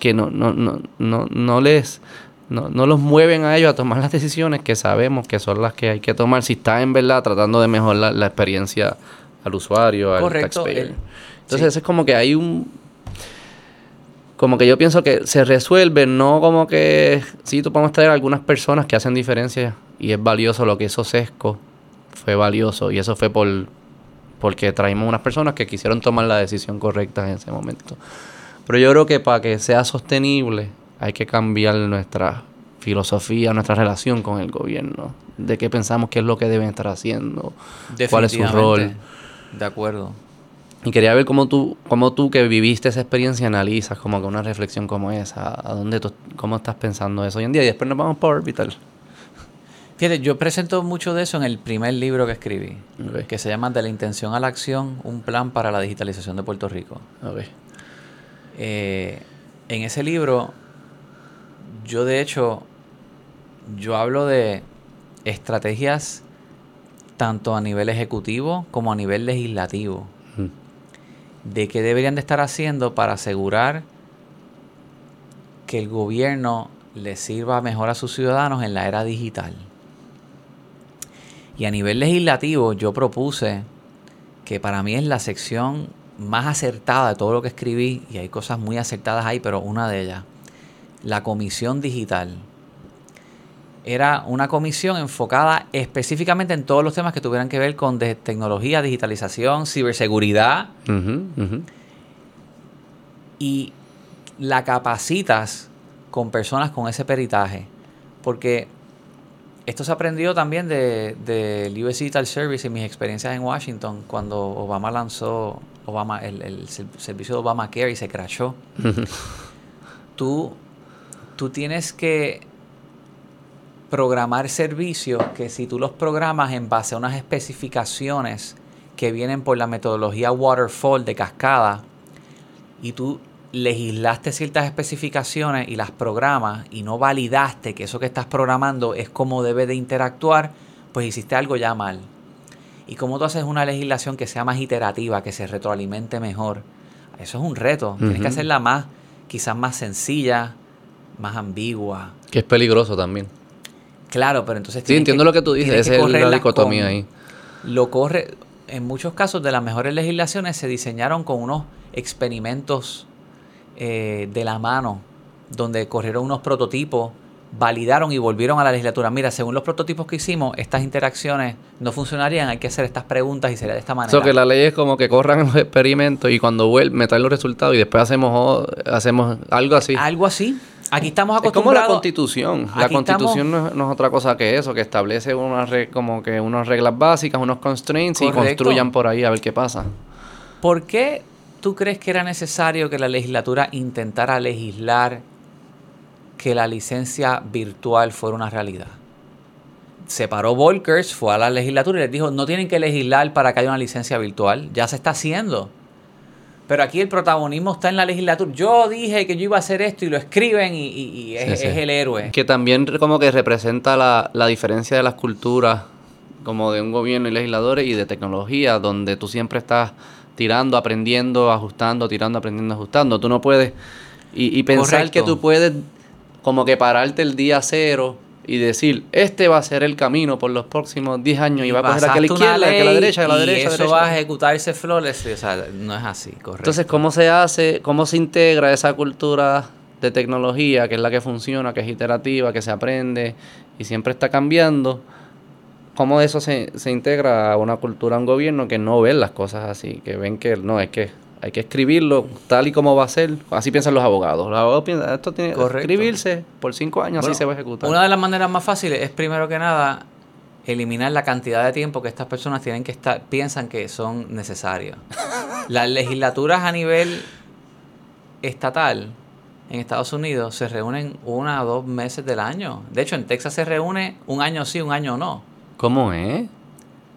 que no, no, no, no, no les no, no los mueven a ellos a tomar las decisiones que sabemos que son las que hay que tomar si está en verdad tratando de mejorar la experiencia al usuario, al Correcto, taxpayer. el- Entonces sí. es como que hay un como que yo pienso que se resuelve, no como que sí, tú podemos traer algunas personas que hacen diferencia y es valioso lo que hizo Sesco, fue valioso y eso fue por porque traímos unas personas que quisieron tomar la decisión correcta en ese momento. Pero yo creo que para que sea sostenible hay que cambiar nuestra filosofía, nuestra relación con el gobierno, de qué pensamos que es lo que deben estar haciendo, cuál es su rol. De acuerdo. Y quería ver cómo tú, cómo tú que viviste esa experiencia analizas como que una reflexión como esa, a dónde tú, cómo estás pensando eso hoy en día y después nos vamos para Orbital. Fíjate, yo presento mucho de eso en el primer libro que escribí, que se llama De la intención a la acción, un plan para la digitalización de Puerto Rico. Ok. Eh, en ese libro, yo de hecho, yo hablo de estrategias tanto a nivel ejecutivo como a nivel legislativo de qué deberían de estar haciendo para asegurar que el gobierno le sirva mejor a sus ciudadanos en la era digital. Y a nivel legislativo yo propuse que para mí es la sección más acertada de todo lo que escribí, y hay cosas muy acertadas ahí, pero una de ellas, la comisión digital. Era una comisión enfocada específicamente en todos los temas que tuvieran que ver con tecnología, digitalización, ciberseguridad. Y la capacitas con personas con ese peritaje. Porque esto se aprendió también del de, US Digital Service y mis experiencias en Washington cuando Obama lanzó Obama, el, servicio de Obamacare y se crashó. <laughs> tú, tú tienes que programar servicios que si tú los programas en base a unas especificaciones que vienen por la metodología waterfall de cascada y tú legislaste ciertas especificaciones y las programas y no validaste que eso que estás programando es como debe de interactuar, pues hiciste algo ya mal. Y como tú haces una legislación que sea más iterativa, que se retroalimente mejor, eso es un reto. Tienes que hacerla más, quizás más sencilla, más ambigua. Que es peligroso también. Claro, pero entonces... Sí, entiendo lo que tú dices, esa es la dicotomía ahí. Lo corre, en muchos casos de las mejores legislaciones se diseñaron con unos experimentos eh, de la mano, donde corrieron unos prototipos, validaron y volvieron a la legislatura. Mira, según los prototipos que hicimos, estas interacciones no funcionarían, hay que hacer estas preguntas y sería de esta manera. Eso que la ley es como que corran los experimentos y cuando vuelven, me traen los resultados y después hacemos, hacemos algo así. Algo así. Aquí estamos acostumbrados. Es como la constitución. La constitución no, es, otra cosa que eso, que establece unas como que unas reglas básicas, unos constraints y construyan por ahí a ver qué pasa. ¿Por qué ¿Tú crees que era necesario que la legislatura intentara legislar que la licencia virtual fuera una realidad? Se paró Volkers, fue a la legislatura y les dijo, no tienen que legislar para que haya una licencia virtual, ya se está haciendo. Pero aquí el protagonismo está en la legislatura. Yo dije que yo iba a hacer esto y lo escriben y, es, el héroe. Que también como que representa la, la diferencia de las culturas, como de un gobierno y legisladores y de tecnología, donde tú siempre estás tirando, aprendiendo, ajustando, tirando, aprendiendo, ajustando. Tú no puedes... Y, pensar que tú puedes como que pararte el día cero y decir, este va a ser el camino por los próximos 10 años y, va a coger a la izquierda, a la derecha, a la derecha. Y eso va a ejecutarse flores, o sea, no es así, correcto. Entonces, ¿cómo se hace, cómo se integra esa cultura de tecnología, que es la que funciona, que es iterativa, que se aprende y siempre está cambiando? Cómo eso se, se integra a una cultura, a un gobierno que no ven las cosas así, que ven que no, es que hay que escribirlo tal y como va a ser. Así piensan los abogados. Los abogados piensan, esto tiene que escribirse por cinco años, así se va a ejecutar. Una de las maneras más fáciles es, primero que nada, eliminar la cantidad de tiempo que estas personas tienen que estar, piensan que son necesarios. <laughs> las legislaturas a nivel estatal en Estados Unidos se reúnen una o dos meses del año. De hecho, en Texas se reúne un año sí, un año no. ¿Cómo es?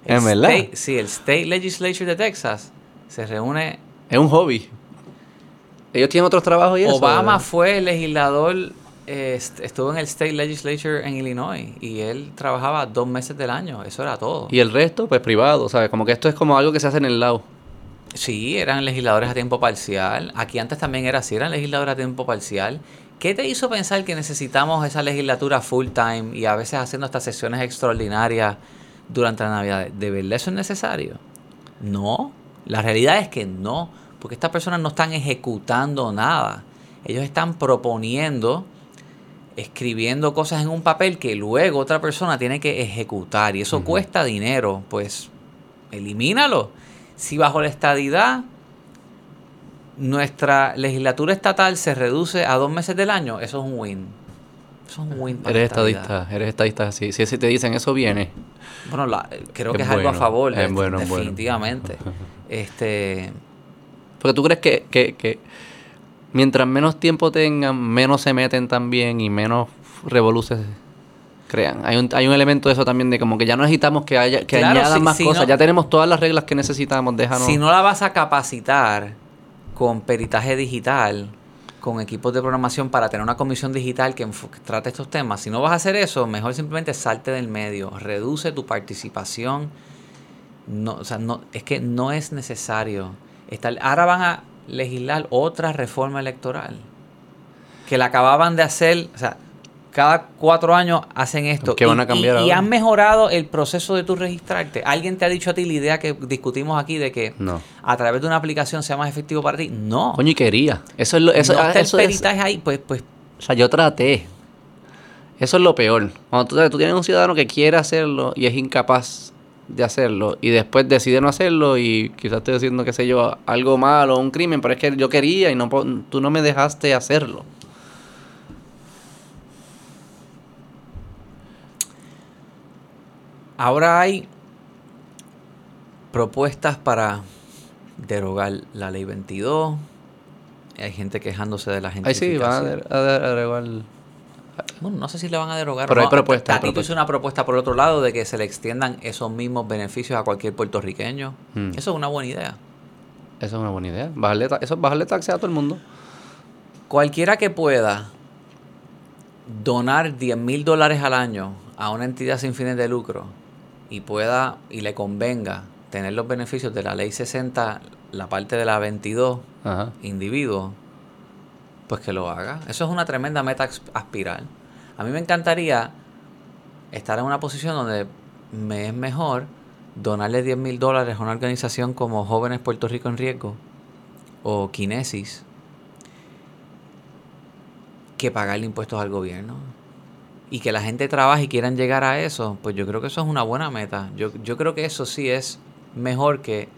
¿Es verdad? sí, el State Legislature de Texas se reúne. Es un hobby. Ellos tienen otros trabajos y eso. Obama fue legislador, estuvo en el State Legislature en Illinois y él trabajaba dos meses del año. Eso era todo. Y el resto, pues privado, ¿sabes? Como que esto es como algo que se hace en el lado. Sí, eran legisladores a tiempo parcial. Aquí antes también era así, eran legisladores a tiempo parcial. ¿Qué te hizo pensar que necesitamos esa legislatura full time y a veces haciendo estas sesiones extraordinarias durante la Navidad? ¿De verdad eso es necesario? No. La realidad es que no, porque estas personas no están ejecutando nada. Ellos están proponiendo, escribiendo cosas en un papel que luego otra persona tiene que ejecutar y eso cuesta dinero. Pues elimínalo. Si bajo la estadidad nuestra legislatura estatal se reduce a dos meses del año, eso es un win. Eso es un win. eres estadista, eres estadista. Si, si, te dicen eso viene. Bueno, creo que es algo a favor, es bueno, definitivamente. <laughs> este Porque tú crees que, que, que mientras menos tiempo tengan, menos se meten también y menos revoluciones crean. Hay un, hay un elemento de eso también de como que ya no necesitamos que haya que añadan más cosas, ya tenemos todas las reglas que necesitamos, déjanos. Si no la vas a capacitar con peritaje digital, con equipos de programación para tener una comisión digital que, trate estos temas. Si no vas a hacer eso, mejor simplemente salte del medio, reduce tu participación. No, o sea, no, es que no es necesario. Estar, ahora van a legislar otra reforma electoral que la acababan de hacer, o sea, cada cuatro años hacen esto. ¿Qué van a Y- cambiar y, y han mejorado el proceso de tu registrarte. ¿Alguien te ha dicho a ti la idea que discutimos aquí de que No. a través de una aplicación sea más efectivo para ti? No. Coño, y quería. Eso es lo. Eso, no ah, está el eso es- peritaje ahí, pues, pues O sea, yo traté. Eso es lo peor. Cuando tú, tú tienes un ciudadano que quiere hacerlo y es incapaz de hacerlo y después decide no hacerlo y quizás estoy haciendo, qué sé yo, algo malo, un crimen, pero es que yo quería y no tú no me dejaste hacerlo. Ahora hay propuestas para derogar la ley 22. Hay gente quejándose de la gente. Ahí sí, van a, der- a der- a derogar. Bueno, no sé si le van a derogar. Pero hay no. propuesta, hay Tatito propuesta. hizo una propuesta por otro lado de que se le extiendan esos mismos beneficios a cualquier puertorriqueño. Mm. Eso es una buena idea. Eso es una buena idea. Bajarle eso es bajarle taxes a todo el mundo. Cualquiera que pueda donar 10 mil dólares al año a una entidad sin fines de lucro y pueda y le convenga tener los beneficios de la ley 60, la parte de la 22, Ajá. individuo, pues que lo haga. Eso es una tremenda meta aspirar. A mí me encantaría estar en una posición donde me es mejor donarle 10 mil dólares a una organización como Jóvenes Puerto Rico en Riesgo o Kinesis que pagarle impuestos al gobierno. Y que la gente trabaje y quieran llegar a eso, pues yo creo que eso es una buena meta. Yo, yo creo que eso sí es mejor que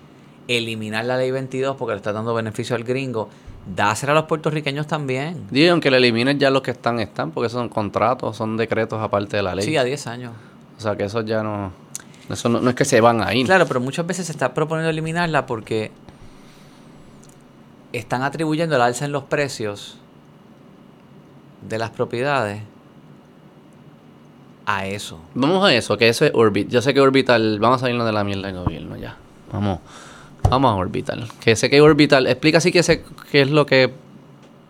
eliminar la ley 22 porque le está dando beneficio al gringo. Dásela a los puertorriqueños también. Digo, aunque le elimines ya los que están, están, porque esos son contratos, son decretos aparte de la ley. Sí, a 10 años. O sea, que eso ya no... Eso no, no es que se van a ir. Claro, pero muchas veces se está proponiendo eliminarla porque están atribuyendo el alza en los precios de las propiedades a eso. Vamos a eso, que eso es Orbit. Yo sé que Orbital... Vamos a salirnos de la mierda del gobierno ya. Vamos. Vamos a Orbital. Que sé que Orbital... Explica así que sé qué es lo que...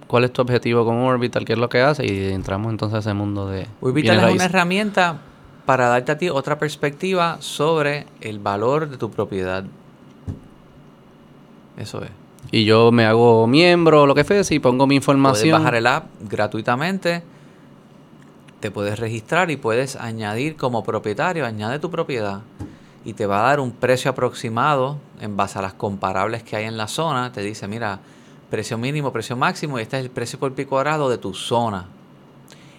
¿Cuál es tu objetivo con Orbital? ¿Qué es lo que hace? Y entramos entonces a ese mundo de... Orbital es una herramienta para darte a ti otra perspectiva sobre el valor de tu propiedad. Eso es. Y yo me hago miembro o lo que fuese y pongo mi Puedes información. bajar el app gratuitamente, te puedes registrar y puedes añadir como propietario, añade tu propiedad y te va a dar un precio aproximado en base a las comparables que hay en la zona. Te dice, mira, precio mínimo, precio máximo y este es el precio por pico cuadrado de tu zona.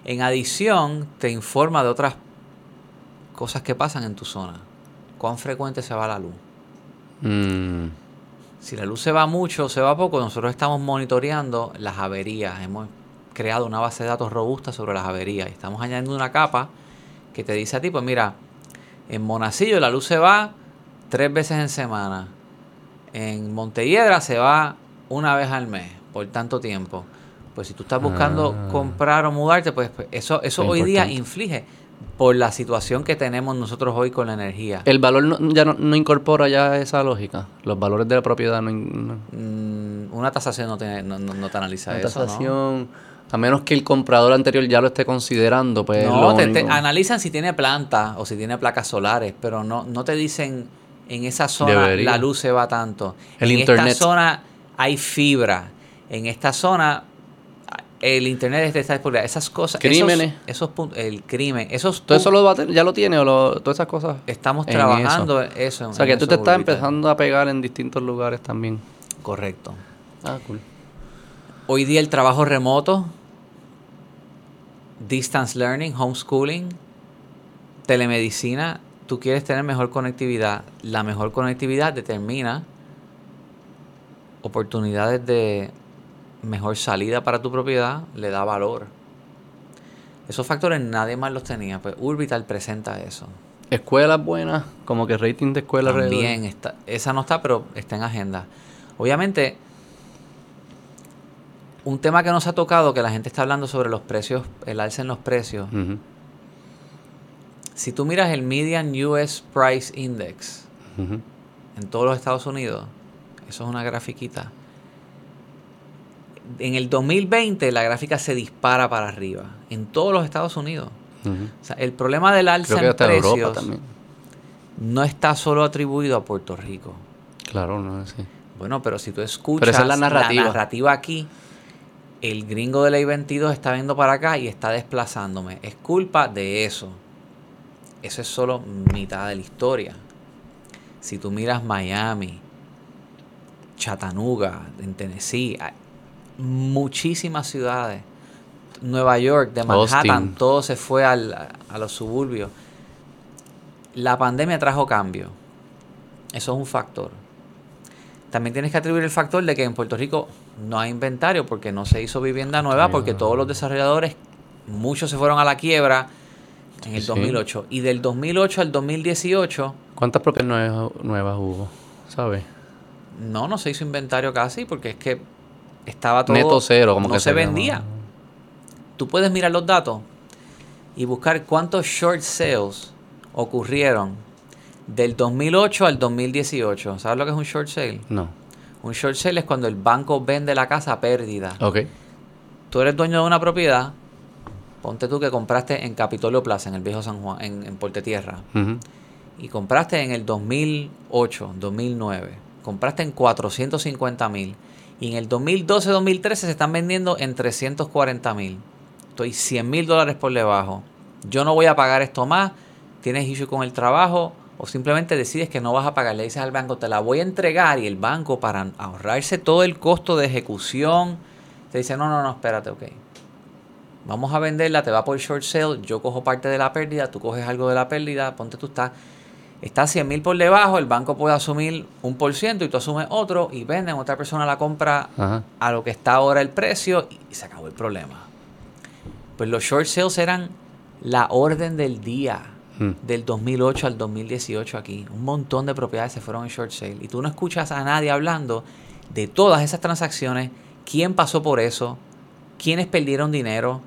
En adición, te informa de otras cosas que pasan en tu zona. ¿Cuán frecuente se va la luz? Mm, Si la luz se va mucho o se va poco, nosotros estamos monitoreando las averías. Hemos creado una base de datos robusta sobre las averías. Estamos añadiendo una capa que te dice a ti, pues mira, en Monacillo la luz se va tres veces en semana. En Montelledra se va una vez al mes, por tanto tiempo. Pues si tú estás buscando Ah. comprar o mudarte, pues, pues eso, eso hoy día inflige por la situación que tenemos nosotros hoy con la energía. El valor no- ya no, no incorpora ya esa lógica. Los valores de la propiedad no... Mm, una tasación no, tiene, no, te analiza eso, ¿no? tasación, a menos que el comprador anterior ya lo esté considerando, pues No, te, analizan si tiene planta o si tiene placas solares, pero no, no te dicen en esa zona Debería. la luz se va tanto. El en internet. esta zona hay fibra. En esta zona el internet está disponible. Esas cosas. Crímenes. Esos, puntos, el crimen. Esos ¿Todo eso lo va a tener- ya lo tiene o lo- todas esas cosas? estamos trabajando en eso. O sea, que tú eso, te estás empezando a pegar en distintos lugares también. Correcto. Ah, cool. Hoy día el trabajo remoto, distance learning, homeschooling, telemedicina, tú quieres tener mejor conectividad. La mejor conectividad determina oportunidades de mejor salida para tu propiedad, le da valor. Esos factores nadie más los tenía, pues Urbital presenta eso. Escuelas buenas, como que rating de escuelas También está, esa no está, pero está en agenda. Obviamente, un tema que nos ha tocado, que la gente está hablando sobre los precios, el alza en los precios. Si tú miras el Median US Price Index en todos los Estados Unidos, eso es una grafiquita. en el 2020 la gráfica se dispara para arriba en todos los Estados Unidos. O sea, el problema del alza en precios no está solo atribuido a Puerto Rico. Claro, no es así. Bueno, pero si tú escuchas la narrativa. la narrativa aquí, el gringo de ley 22 está viendo para acá y está desplazándome. Es culpa de eso. Eso es solo mitad de la historia. Si tú miras Miami, Chattanooga, en Tennessee, muchísimas ciudades. Nueva York, de Manhattan, todo se fue al, a los suburbios. La pandemia trajo cambio. Eso es un factor. También tienes que atribuir el factor de que en Puerto Rico no hay inventario porque no se hizo vivienda nueva, porque todos los desarrolladores, muchos se fueron a la quiebra en el 2008. Y del 2008 al 2018... ¿Cuántas propiedades nuevas, hubo? ¿Sabes? No, no se hizo inventario casi porque es que estaba todo... Neto cero, como que se, vendía. Tú puedes mirar los datos y buscar cuántos short sales ocurrieron del 2008 al 2018. ¿Sabes lo que es un short sale? No. Un short sale es cuando el banco vende la casa a pérdida. Ok. Tú eres dueño de una propiedad, ponte tú que compraste en Capitolio Plaza, en el viejo San Juan, en, en Portetierra. Y compraste en el 2008, 2009. Compraste en 450 mil. Y en el 2012-2013 se están vendiendo en 340 mil. Estoy 100 mil dólares por debajo. Yo no voy a pagar esto más. Tienes issue con el trabajo o simplemente decides que no vas a pagar, le dices al banco, te la voy a entregar y el banco para ahorrarse todo el costo de ejecución, te dice, no, no, no, espérate, ok. Vamos a venderla, te va por short sale, yo cojo parte de la pérdida, tú coges algo de la pérdida, ponte tú estás, está 100 mil por debajo, el banco puede asumir un por ciento y tú asumes otro y venden, otra persona la compra a lo que está ahora el precio y se acabó el problema. Pues los short sales eran la orden del día Hmm. del 2008 al 2018 aquí. Un montón de propiedades se fueron en short sale. Y tú no escuchas a nadie hablando de todas esas transacciones, quién pasó por eso, quiénes perdieron dinero.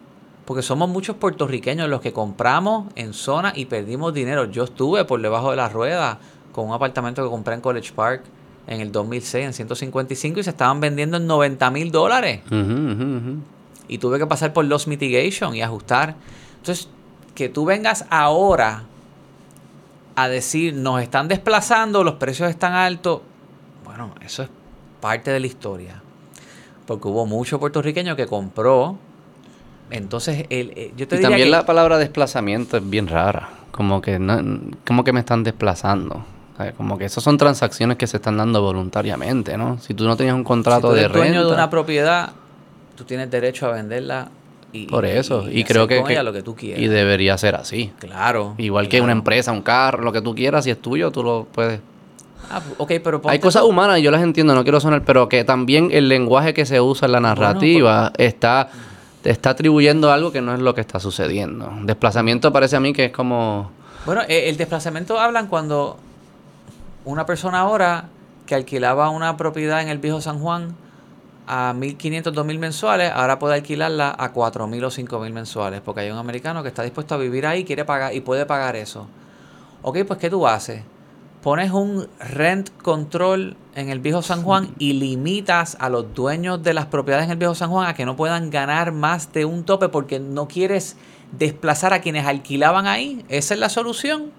Porque somos muchos puertorriqueños los que compramos en zona y perdimos dinero. Yo estuve por debajo de la rueda con un apartamento que compré en College Park en el 2006 en 155 y se estaban vendiendo en 90 mil dólares. Y tuve que pasar por loss mitigation y ajustar. Entonces, que tú vengas ahora a decir nos están desplazando, los precios están altos, bueno, eso es parte de la historia. Porque hubo mucho puertorriqueño que compró. Entonces, el, eh, yo te y también la palabra desplazamiento es bien rara. Como que, no, como que me están desplazando. Como que esas son transacciones que se están dando voluntariamente, ¿no? Si tú no tenías un contrato de renta. dueño de una propiedad, tú tienes derecho a venderla por eso, y, creo que, lo que tú quieras. y debería ser así. Claro. Igual que una empresa, un carro, lo que tú quieras, si es tuyo, tú lo puedes. Ah, ok, pero Hay cosas humanas, yo las entiendo, no quiero sonar, pero que también el lenguaje que se usa en la narrativa está, está atribuyendo algo que no es lo que está sucediendo. Desplazamiento parece a mí que es como... Bueno, eh, el desplazamiento hablan cuando una persona ahora que alquilaba una propiedad en el viejo San Juan a 1.500, 2.000 mensuales, ahora puede alquilarla a 4.000 o 5.000 mensuales, porque hay un americano que está dispuesto a vivir ahí quiere pagar, y puede pagar eso. Ok, pues ¿qué tú haces? Pones un rent control en el viejo San Juan y limitas a los dueños de las propiedades en el viejo San Juan a que no puedan ganar más de un tope porque no quieres desplazar a quienes alquilaban ahí. Esa es la solución.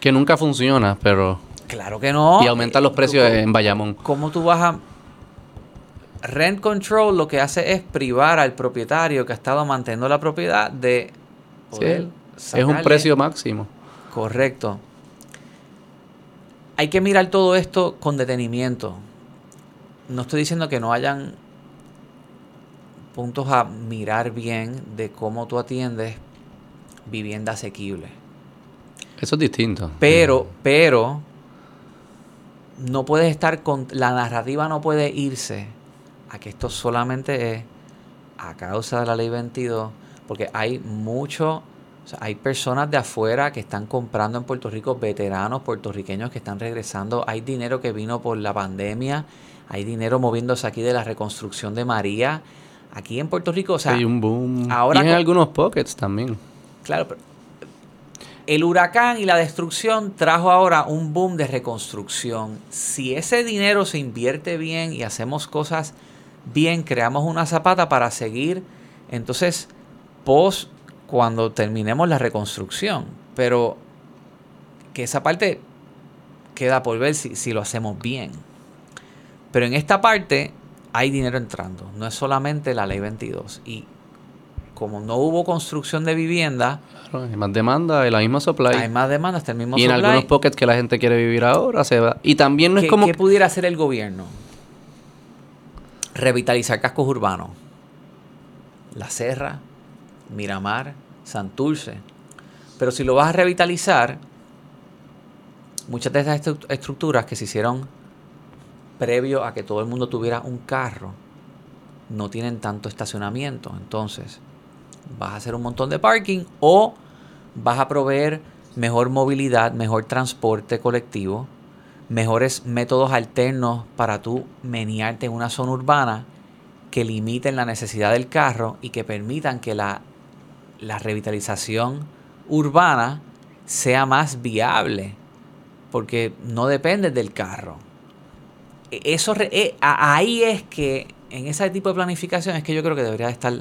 Que nunca funciona, pero... Claro que no. Y aumentar los precios en Bayamón. ¿Cómo tú vas a Rent control lo que hace es privar al propietario que ha estado manteniendo la propiedad de poder Es un precio máximo. Correcto. Hay que mirar todo esto con detenimiento. No estoy diciendo que no hayan puntos a mirar bien de cómo tú atiendes vivienda asequible. Eso es distinto. Pero, pero, no puedes estar con. La narrativa no puede irse a que esto solamente es a causa de la ley 22, porque hay mucho, o sea, hay personas de afuera que están comprando en Puerto Rico, veteranos puertorriqueños que están regresando, hay dinero que vino por la pandemia, hay dinero moviéndose aquí de la reconstrucción de María, aquí en Puerto Rico, o sea, hay un boom. Ahora y en algunos pockets también. Claro, pero el huracán y la destrucción trajo ahora un boom de reconstrucción. Si ese dinero se invierte bien y hacemos cosas bien, creamos una zapata para seguir, entonces, post cuando terminemos la reconstrucción. Pero que esa parte queda por ver si, si lo hacemos bien. Pero en esta parte hay dinero entrando, no es solamente la ley 22. Y como no hubo construcción de vivienda, hay más demanda, la misma supply. Hay más demanda, hasta el mismo y en algunos pockets que la gente quiere vivir ahora se va. Y también no es como. ¿Qué pudiera hacer el gobierno? Revitalizar cascos urbanos. La Serra, Miramar, Santurce. Pero si lo vas a revitalizar, muchas de estas estructuras que se hicieron previo a que todo el mundo tuviera un carro, no tienen tanto estacionamiento. Entonces, vas a hacer un montón de parking o vas a proveer mejor movilidad, mejor transporte colectivo, mejores métodos alternos para tú menearte en una zona urbana que limiten la necesidad del carro y que permitan que la, la revitalización urbana sea más viable, porque no depende del carro. E, eso, e, ahí es que, en ese tipo de planificación, es que yo creo que debería estar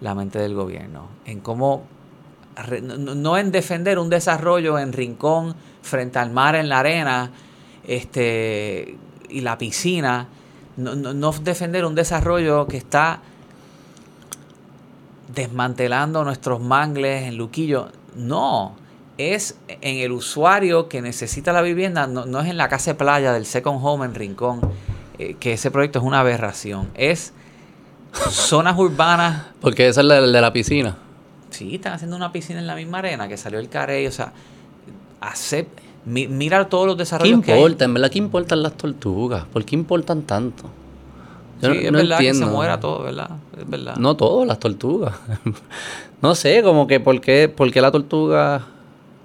la mente del gobierno, en cómo, no en defender un desarrollo en rincón, frente al mar, en la arena, este, y la piscina, no, no, defender un desarrollo que está desmantelando nuestros mangles en Luquillo. No, es en el usuario que necesita la vivienda, no, es en la casa de playa del Second Home en Rincón, eh, que ese proyecto es una aberración. Es zonas urbanas. <laughs> Porque esa es la de la piscina. Sí, están haciendo una piscina en la misma arena que salió el carey. O sea, hace, mira todos los desarrollos ¿Qué importa? En verdad, ¿qué importan las tortugas? ¿Por qué importan tanto? Yo sí, no, es verdad que se muera todo, ¿verdad? Es verdad. No todo, las tortugas. <laughs> no sé, como que por qué, por qué la tortuga...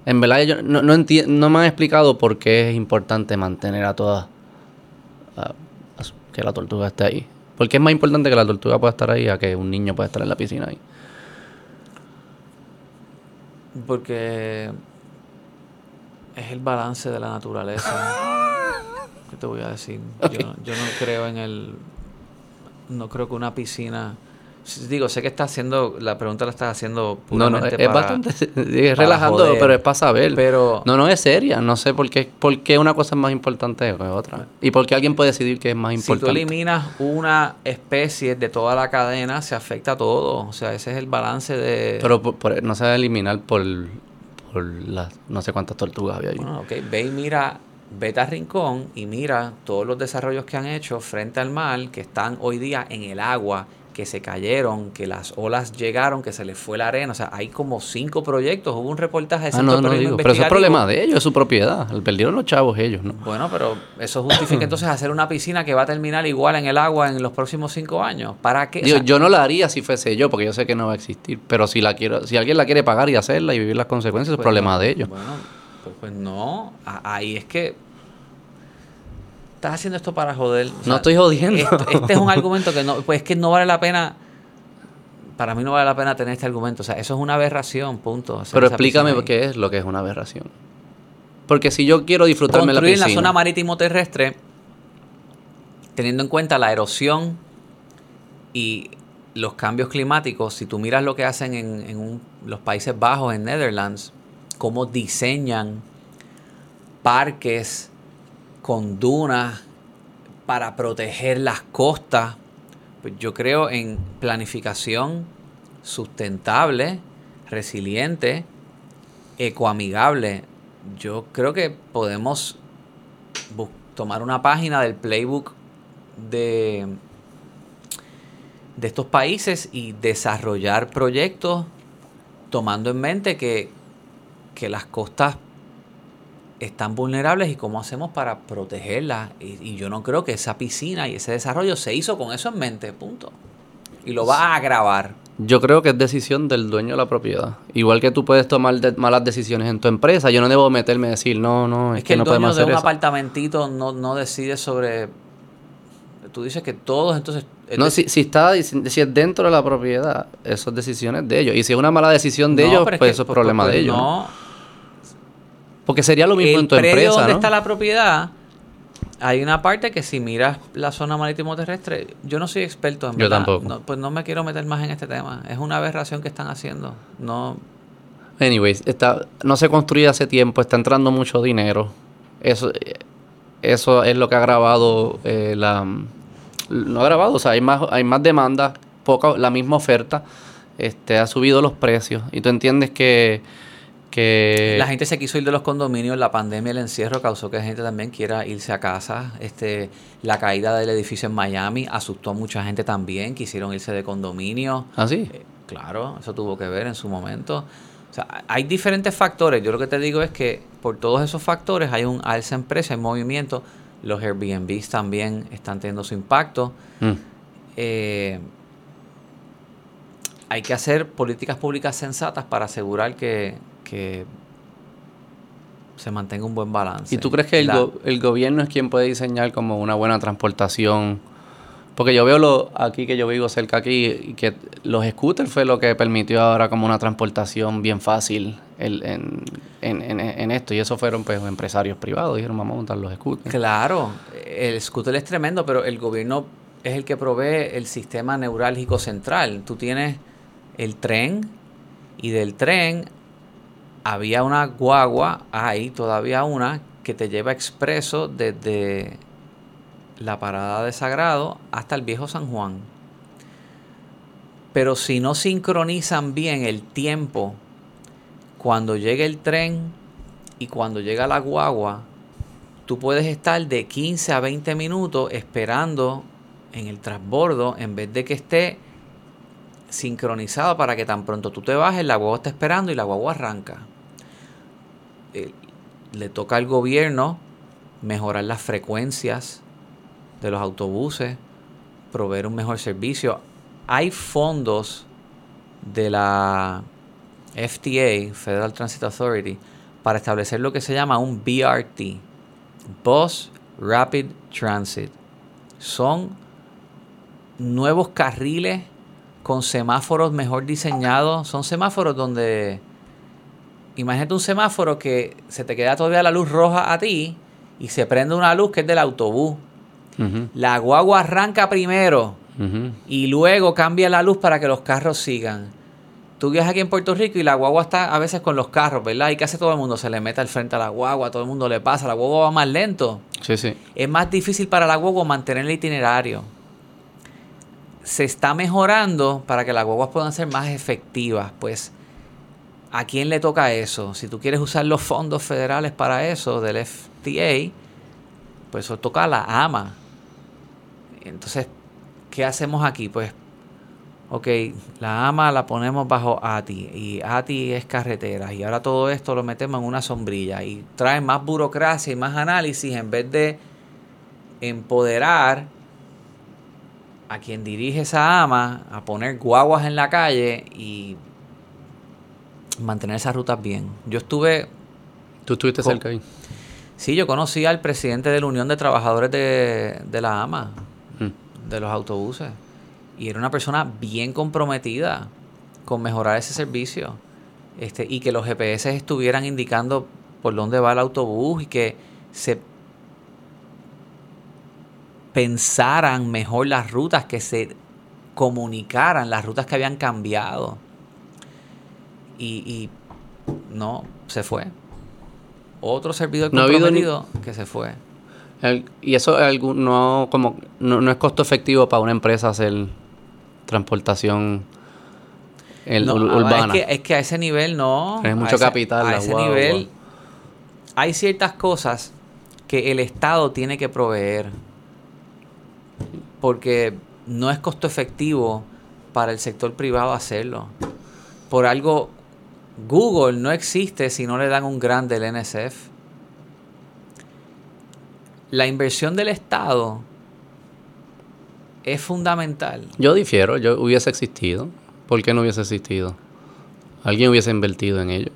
En verdad, yo no, no, no me han explicado por qué es importante mantener a todas... que la tortuga esté ahí. ¿Por qué es más importante que la tortuga pueda estar ahí a que un niño pueda estar en la piscina ahí? Porque es el balance de la naturaleza. <laughs> ¿Qué te voy a decir? Yo, yo, no creo en el. No creo que una piscina. Digo, sé que está haciendo. La pregunta la estás haciendo No, no, es, bastante. <laughs> Es relajando, pero es para saber. Pero, no, no es seria. No sé por qué, por qué una cosa es más importante que otra. Y por qué alguien puede decidir que es más importante. Si tú eliminas una especie de toda la cadena, se afecta a todo. O sea, ese es el balance de. Pero no se va a eliminar por las no sé cuántas tortugas había allí. Bueno, ok, ve y mira, vete a Rincón y mira todos los desarrollos que han hecho frente al mar, que están hoy día en el agua, que se cayeron, que las olas llegaron, que se les fue la arena. O sea, hay como cinco proyectos. Hubo un reportaje de ah, no, no digo, Pero eso es problema de ellos, es su propiedad. Perdieron los chavos ellos, ¿no? Bueno, pero eso justifica <clears throat> entonces hacer una piscina que va a terminar igual en el agua en los próximos cinco años. ¿Para qué? yo no la haría si fuese yo, porque yo sé que no va a existir. Pero si la quiero, si alguien la quiere pagar y hacerla y vivir las consecuencias, es pues problema de ellos. Bueno, pues, pues no. Ahí es que estás haciendo esto para joder. no estoy jodiendo. este es un argumento que no, pues es que no vale la pena. Para mí no vale la pena tener este argumento. O sea, eso es una aberración, punto. Pero explícame qué es lo que es una aberración. Porque si yo quiero disfrutarme la piscina... la zona marítimo terrestre, teniendo en cuenta la erosión y los cambios climáticos, si tú miras lo que hacen en, los Países Bajos, en Netherlands, cómo diseñan parques con dunas para proteger las costas. Pues yo creo en planificación sustentable, resiliente, ecoamigable. Yo creo que podemos tomar una página del playbook de, de estos países y desarrollar proyectos tomando en mente que, que las costas están vulnerables y cómo hacemos para protegerlas. Y, yo no creo que esa piscina y ese desarrollo se hizo con eso en mente, punto. Y lo va a agravar. Yo creo que es decisión del dueño de la propiedad. Igual que tú puedes tomar malas decisiones en tu empresa, yo no debo meterme a decir, no, no, es, que, no podemos hacer de un apartamentito no, no decide sobre... Tú dices que todos entonces... No, si, si, está si es dentro de la propiedad, eso es decisiones de ellos. Y si es una mala decisión de ellos, pues eso es problema de ellos. No, porque sería lo mismo en tu empresa. donde está la propiedad, hay una parte que si miras la zona marítimo terrestre, yo no soy experto en Yo verdad. tampoco. No, pues no me quiero meter más en este tema. Es una aberración que están haciendo. No, Anyways, está, no se construye hace tiempo, está entrando mucho dinero. Eso, eso es lo que ha agravado eh, la... No ha agravado, o sea, hay más, hay más demanda, poca, la misma oferta, este, ha subido los precios. Y tú entiendes que... La gente se quiso ir de los condominios, la pandemia, el encierro causó que la gente también quiera irse a casa. Este, la caída del edificio en Miami asustó a mucha gente también, quisieron irse de condominio. ¿Ah, sí? Eh, claro, eso tuvo que ver en su momento. O sea, hay diferentes factores. Yo lo que te digo es que por todos esos factores hay un alza en precio, hay movimiento. Los Airbnbs también están teniendo su impacto. Mm. Eh, hay que hacer políticas públicas sensatas para asegurar que, que se mantenga un buen balance. ¿Y tú crees que el, La- go- el gobierno es quien puede diseñar como una buena transportación? Porque yo veo lo, aquí que yo vivo cerca aquí, y que los scooters fue lo que permitió ahora como una transportación bien fácil el- en, en, en- en esto. Y eso fueron pues empresarios privados, dijeron vamos a montar los scooters. Claro, el scooter es tremendo, pero el gobierno es el que provee el sistema neurálgico central. Tú tienes el tren y del tren había una guagua, hay todavía una, que te lleva expreso desde la parada de Sagrado hasta el viejo San Juan. Pero si no sincronizan bien el tiempo cuando llega el tren y cuando llega la guagua, tú puedes estar de 15 a 20 minutos esperando en el transbordo en vez de que esté sincronizado para que tan pronto tú te bajes, la guagua está esperando y la guagua arranca. Eh, le toca al gobierno mejorar las frecuencias de los autobuses, proveer un mejor servicio. Hay fondos de la FTA, Federal Transit Authority, para establecer lo que se llama un BRT, Bus Rapid Transit. Son nuevos carriles con semáforos mejor diseñados. Son semáforos donde, imagínate un semáforo que se te queda todavía la luz roja a ti y se prende una luz que es del autobús. La guagua arranca primero y luego cambia la luz para que los carros sigan. Tú viajas aquí en Puerto Rico y la guagua está a veces con los carros, ¿verdad? ¿Y qué hace todo el mundo? Se le mete al frente a la guagua, todo el mundo le pasa, la guagua va más lento. Sí, sí. Es más difícil para la guagua mantener el itinerario. Se está mejorando para que las guaguas puedan ser más efectivas. Pues, ¿a quién le toca eso? Si tú quieres usar los fondos federales para eso del FTA, pues eso toca a la AMA. Entonces, ¿qué hacemos aquí? Pues, ok, la AMA la ponemos bajo ATI y ATI es carretera y ahora todo esto lo metemos en una sombrilla y trae más burocracia y más análisis en vez de empoderar a quien dirige esa AMA a poner guaguas en la calle y mantener esas rutas bien. Yo estuve Tú estuviste cerca ahí. Sí, yo conocí al presidente de la Unión de Trabajadores de, de la AMA, Mm. de los autobuses. Y era una persona bien comprometida con mejorar ese servicio. Este, y que los GPS estuvieran indicando por dónde va el autobús y que se pensaran mejor las rutas, que se comunicaran las rutas que habían cambiado. Y, y no, se fue. Otro servidor No ha habido ni- comprometido que se fue. El- y eso no, como, no, no es costo efectivo para una empresa hacer transportación el, No, ur- ah, urbana. Es que, es que a ese nivel no. Es A mucho ese- capital, A la ese nivel hay ciertas cosas que el Estado tiene que proveer. Porque no es costo efectivo para el sector privado hacerlo. Por algo, Google no existe si no le dan un grant del NSF. La inversión del Estado es fundamental. Yo difiero, yo hubiese existido. ¿Por qué no hubiese existido? Alguien hubiese invertido en ello.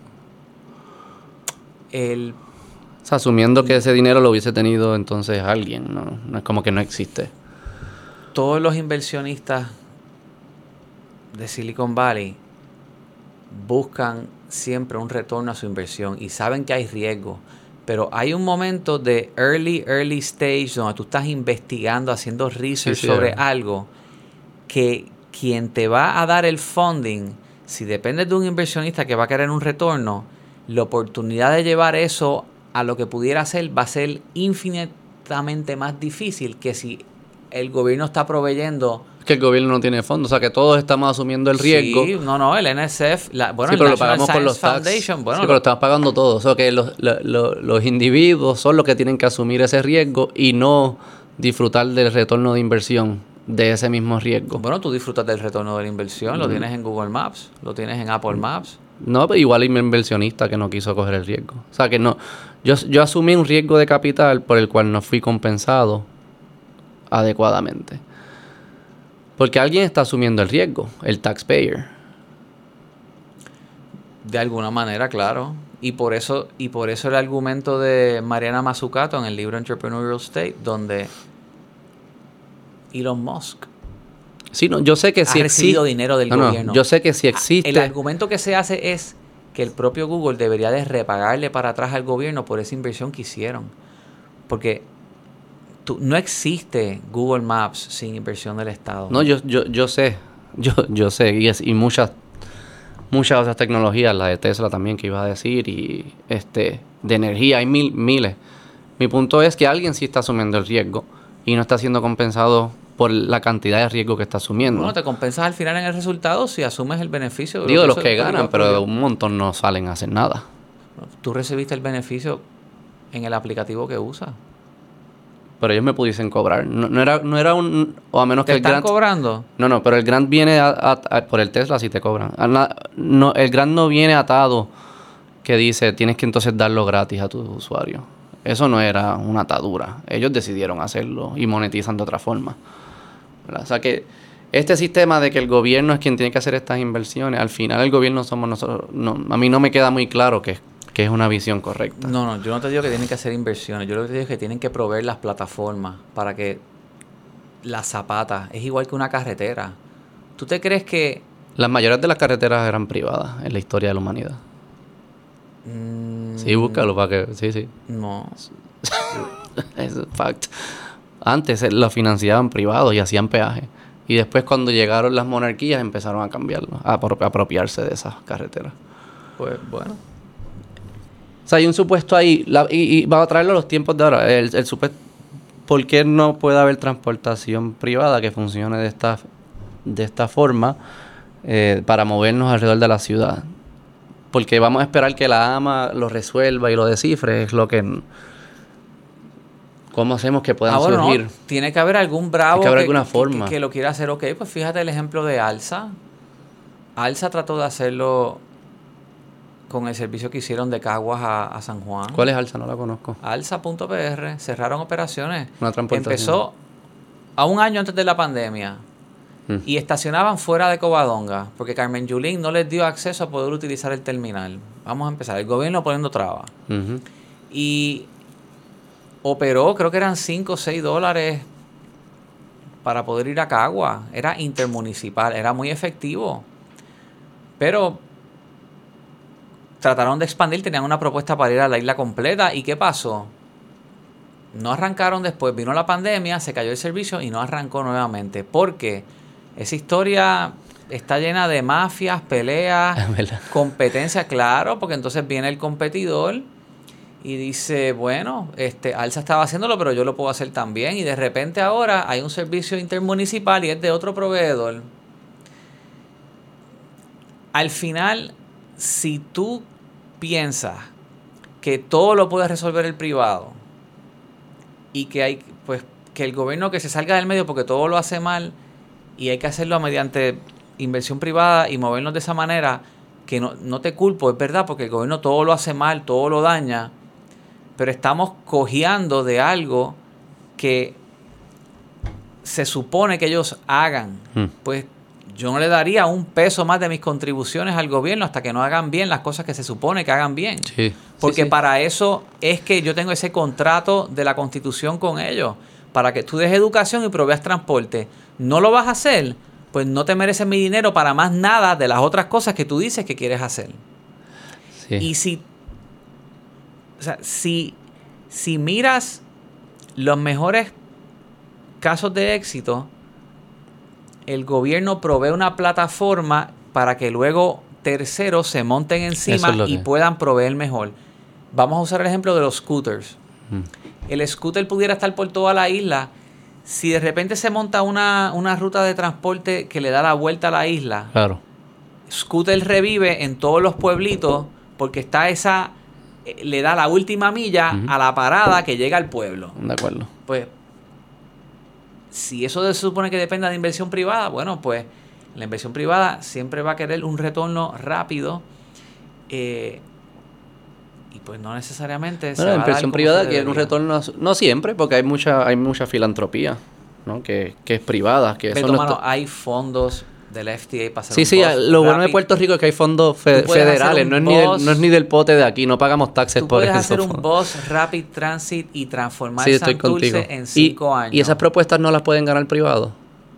El O sea, asumiendo que ese dinero lo hubiese tenido entonces alguien, ¿no? No es como que no existe. todos los inversionistas de Silicon Valley buscan siempre un retorno a su inversión y saben que hay riesgo, Pero hay un momento de early, early stage donde tú estás investigando, haciendo research Sí, sí, sobre eh. algo que quien te va a dar el funding, si depende de un inversionista que va a querer un retorno, la oportunidad de llevar eso a lo que pudiera ser va a ser infinitamente más difícil que si el gobierno está proveyendo que el gobierno no tiene fondos, o sea que todos estamos asumiendo el riesgo. Sí, no, no, el NSF, la, bueno, sí, el pero lo National pagamos con los tax. Foundation, bueno, sí, pero lo estamos pagando todos. O sea que los, lo- lo- los individuos son los que tienen que asumir ese riesgo y no disfrutar del retorno de inversión de ese mismo riesgo. bueno, tú disfrutas del retorno de la inversión, Mm. lo tienes en Google Maps, lo tienes en Apple Maps. No, pero igual hay un inversionista que no quiso coger el riesgo. O sea que no. Yo, yo asumí un riesgo de capital por el cual no fui compensado adecuadamente. Porque alguien está asumiendo el riesgo, el taxpayer. De alguna manera, claro. Y por eso, y por eso el argumento de Mariana Mazzucato en el libro Entrepreneurial State, donde Elon Musk Sí, no, yo sé que ha si recibido existe. dinero del No, no, gobierno. yo sé que si Ah, existe. El argumento que se hace es que el propio Google debería de repagarle para atrás al gobierno por esa inversión que hicieron. Porque tú- no existe Google Maps sin inversión del Estado. No, yo, yo, yo sé, <laughs> yo, yo sé, y, es- y muchas, muchas otras tecnologías, la de Tesla también que iba a decir, y este, de energía, hay mil, miles. Mi punto es que alguien sí está asumiendo el riesgo y no está siendo compensado por la cantidad de riesgo que está asumiendo. Bueno, te compensas al final en el resultado si asumes el beneficio. Digo, de los que ganan, pero prohibió. un montón no salen a hacer nada. Tú recibiste el beneficio en el aplicativo que usas. Pero ellos me pudiesen cobrar. No, no era, no era un... O a menos ¿Te que el están grant... cobrando? No, no, pero el grant viene a- a- a- por el Tesla si te cobran. No, el grant no viene atado que dice tienes que entonces darlo gratis a tus usuarios. Eso no era una atadura. Ellos decidieron hacerlo y monetizan de otra forma. ¿verdad? O sea que este sistema de que el gobierno es quien tiene que hacer estas inversiones, al final el gobierno somos nosotros. No, a mí no me queda muy claro que, que es una visión correcta. No, no, yo no te digo que tienen que hacer inversiones. Yo lo que te digo es que tienen que proveer las plataformas para que la zapata es igual que una carretera. ¿Tú te crees que Las mayores de las carreteras eran privadas en la historia de la humanidad. mm, Sí, búscalo para que... Sí, sí. no? <laughs> Es un fact. Antes eh, lo financiaban privados y hacían peaje. Y después cuando llegaron las monarquías empezaron a cambiarlo, a apro- apropiarse de esas carreteras. Pues bueno. O sea, hay un supuesto ahí, la- y, y va a traerlo a los tiempos de ahora. El, el supuesto, ¿Por qué no puede haber transportación privada que funcione de esta, de esta forma eh, para movernos alrededor de la ciudad? Porque vamos a esperar que la AMA lo resuelva y lo descifre, es lo que... ¿Cómo hacemos que puedan Ah, bueno, no, surgir? Tiene que haber algún bravo Tiene que haber alguna que, forma. que- que lo quiera hacer. Ok, pues fíjate el ejemplo de Alsa. Alsa trató de hacerlo con el servicio que hicieron de Caguas a, a San Juan. ¿Cuál es Alza? No la conozco. Alsa.pr, cerraron operaciones. Una. Empezó a un año antes de la pandemia. Mm. Y estacionaban fuera de Covadonga, porque Carmen Yulín no les dio acceso a poder utilizar el terminal. Vamos a empezar. El gobierno poniendo trabas. Y operó, creo que eran 5 o 6 dólares para poder ir a Cagua. Era intermunicipal, era muy efectivo. Pero trataron de expandir, tenían una propuesta para ir a la isla completa. ¿Y qué pasó? No arrancaron después, vino la pandemia, se cayó el servicio y no arrancó nuevamente. Porque esa historia está llena de mafias, peleas, <laughs> competencia, claro, porque entonces viene el competidor y dice, bueno, este Alsa estaba haciéndolo, pero yo lo puedo hacer también. Y de repente ahora hay un servicio intermunicipal y es de otro proveedor. Al final, si tú piensas que todo lo puede resolver el privado y que hay, pues, que el gobierno que se salga del medio porque todo lo hace mal y hay que hacerlo mediante inversión privada y movernos de esa manera, que no, no te culpo, es verdad, porque el gobierno todo lo hace mal, todo lo daña, pero estamos cojeando de algo que se supone que ellos hagan. Mm. Pues yo no le daría un peso más de mis contribuciones al gobierno hasta que no hagan bien las cosas que se supone que hagan bien. Sí. Porque Sí, sí. para eso es que yo tengo ese contrato de la constitución con ellos. Para que tú des educación y proveas transporte. No lo vas a hacer, pues no te mereces mi dinero para más nada de las otras cosas que tú dices que quieres hacer. Sí. Y si, o sea, si Si miras los mejores casos de éxito, el gobierno provee una plataforma para que luego terceros se monten encima es y puedan proveer mejor. Vamos a usar el ejemplo de los scooters. Mm. El scooter pudiera estar por toda la isla. Si de repente se monta una, una ruta de transporte que le da la vuelta a la isla, Claro. Scooter revive en todos los pueblitos porque está esa, eh, le da la última milla a la parada que llega al pueblo. De acuerdo. Pues, si eso se supone que dependa de inversión privada, bueno, pues la inversión privada siempre va a querer un retorno rápido. eh, y pues no necesariamente Bueno, la inversión privada quiere un retorno, no siempre, porque hay mucha, hay mucha filantropía, ¿no? Que, que es privada, que Pero, eso no mano, está- hay fondos del FDA para hacer Sí, un sí, lo bueno de rápido. Puerto Rico es que hay fondos fe- Tú puedes hacer federales, un no es, ni del, bus- no es ni del pote de aquí, no pagamos taxes Tú por puedes hacer un bus Rapid Transit y transformar Sí, estoy Santurce contigo. en Y- cinco años. Y esas propuestas no las pueden ganar privados.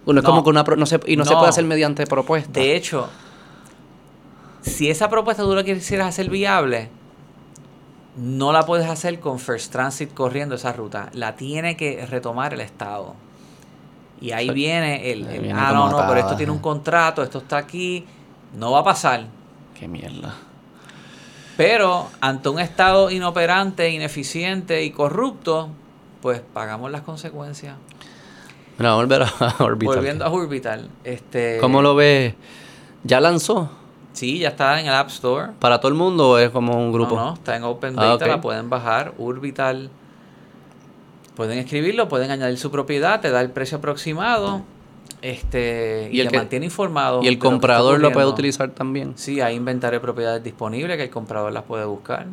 Uno es No. como que una pro- no se, y no, se No. puede hacer mediante propuestas. De hecho, si esa propuesta tú la quisieras hacer viable, no la puedes hacer con First Transit corriendo esa ruta. La tiene que retomar el Estado. Y ahí Sí. viene el, Ahí el, viene ah, no, no, pero esto tiene un contrato, esto está aquí. No va a pasar. Qué mierda. Pero ante un Estado inoperante, ineficiente y corrupto, pues pagamos las consecuencias. A volver a <laughs> Orbital. Volviendo a Orbital. Este, ¿Cómo lo ves? ¿Ya lanzó? Sí, ya está en el App Store. ¿Para todo el mundo o es como un grupo? No, no, está en Open Ah, Data, la pueden bajar. Orbital. Pueden escribirlo, pueden añadir su propiedad, te da el precio aproximado. Este, y, Y el te que- mantiene informado. Y el comprador lo puede utilizar también. Sí, hay inventario de propiedades disponible que el comprador las puede buscar.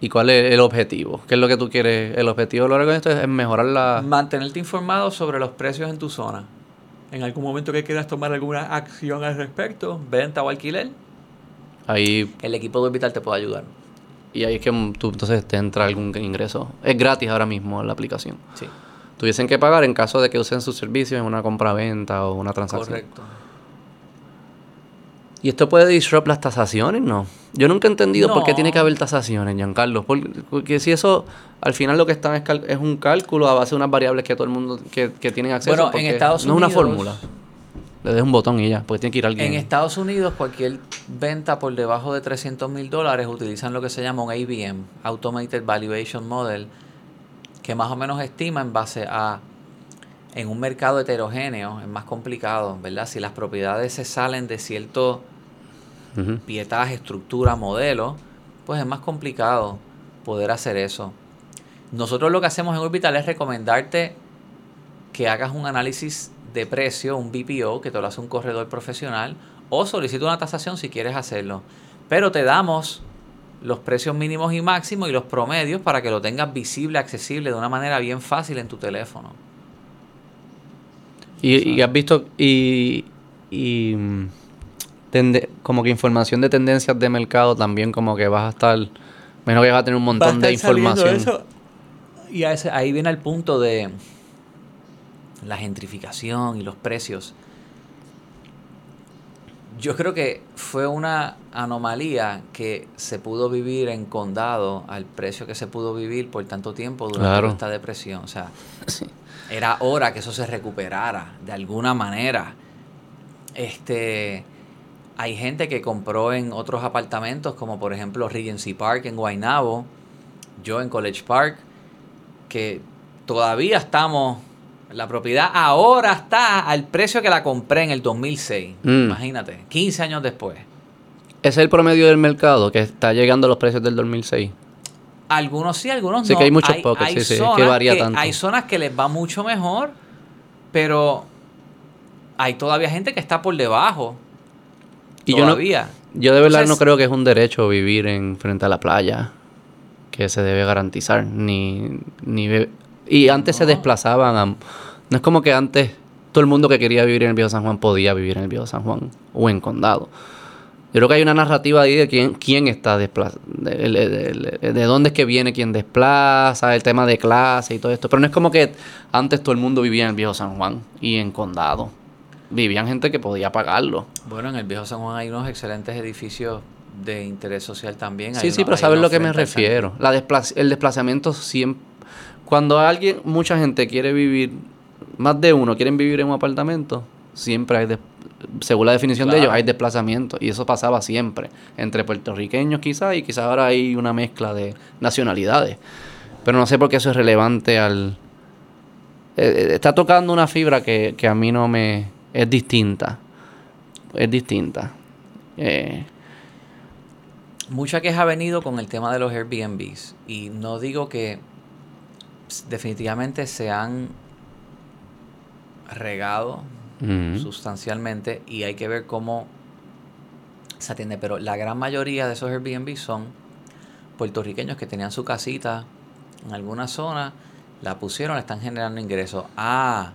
¿Y cuál es el objetivo? ¿Qué es lo que tú quieres? El objetivo de lo de esto es mejorar la... Mantenerte informado sobre los precios en tu zona. En algún momento que quieras tomar alguna acción al respecto, venta o alquiler, Ahí, el equipo de Orbital te puede ayudar. Y ahí es que mm, tú entonces te entra algún ingreso. Es gratis ahora mismo la aplicación. Sí, Tuviesen que pagar en caso de que usen sus servicios en una compra-venta o una transacción. correcto. ¿Y esto puede disrupt las tasaciones? No. Yo nunca he entendido por qué tiene que haber tasaciones, Giancarlo. Por- Porque si eso, al final lo que están es, es un cálculo a base de unas variables que todo el mundo que, que tienen acceso. Bueno, en Estados No es una Unidos- fórmula. Le des un botón y ya, porque tiene que ir alguien. En Estados Unidos, cualquier venta por debajo de 300 mil dólares utilizan lo que se llama un AVM, Automated Valuation Model, que más o menos estima en base a, en un mercado heterogéneo, es más complicado, ¿verdad? Si las propiedades se salen de cierto Ujú. pietaje, estructura, modelo, pues es más complicado poder hacer eso. Nosotros lo que hacemos en Orbital es recomendarte que hagas un análisis de precio, un BPO, que te lo hace un corredor profesional, o solicita una tasación si quieres hacerlo. Pero te damos los precios mínimos y máximos y los promedios para que lo tengas visible, accesible de una manera bien fácil en tu teléfono. Y, y has visto, y, y mm, tende- como que información de tendencias de mercado también como que vas a estar, menos que vas a tener un montón de información. Y a ese- ahí viene el punto de la gentrificación y los precios. Yo creo que fue una anomalía que se pudo vivir en condado al precio que se pudo vivir por tanto tiempo durante Claro. esta depresión. O sea, Sí. era hora que eso se recuperara de alguna manera. Este, hay gente que compró en otros apartamentos, como por ejemplo Regency Park en Guaynabo, yo en College Park, que todavía estamos, la propiedad ahora está al precio que la compré en el 2006. Mm. Imagínate, 15 años después. Es el promedio del mercado, que está llegando a los precios del 2006. Algunos sí, algunos Sí, no. que hay muchos pockets, sí, sí, es que varía tanto. Hay zonas que les va mucho mejor, pero hay todavía gente que está por debajo. Y yo no, todavía. yo de verdad Entonces- no creo que es un derecho vivir en frente a la playa que se debe garantizar ni ni y antes se desplazaban a, no es como que antes todo el mundo que quería vivir en el Viejo San Juan podía vivir en el Viejo San Juan o en Condado. Yo creo que hay una narrativa ahí de quién, quién está desplazado, de, de- de- de dónde es que viene quién desplaza, el tema de clase y todo esto. Pero no es como que antes todo el mundo vivía en el Viejo San Juan y en Condado. Vivían gente que podía pagarlo. Bueno, en el Viejo San Juan hay unos excelentes edificios de interés social también. Sí, sí, pero sabes lo que me refiero. La el desplazamiento siempre... Cuando alguien, mucha gente quiere vivir, más de uno quieren vivir en un apartamento, siempre hay, según la definición de ellos, hay desplazamiento. Y eso pasaba siempre, entre puertorriqueños quizás, y quizás ahora hay una mezcla de nacionalidades. Pero no sé por qué eso es relevante al... Eh, eh, está tocando una fibra que, que a mí no me... es distinta. Es distinta. Eh, Mucha queja ha venido con el tema de los Airbnbs y no digo que definitivamente se han regado sustancialmente y hay que ver cómo se atiende, pero la gran mayoría de esos Airbnb son puertorriqueños que tenían su casita en alguna zona, la pusieron, le están generando ingresos. Ah,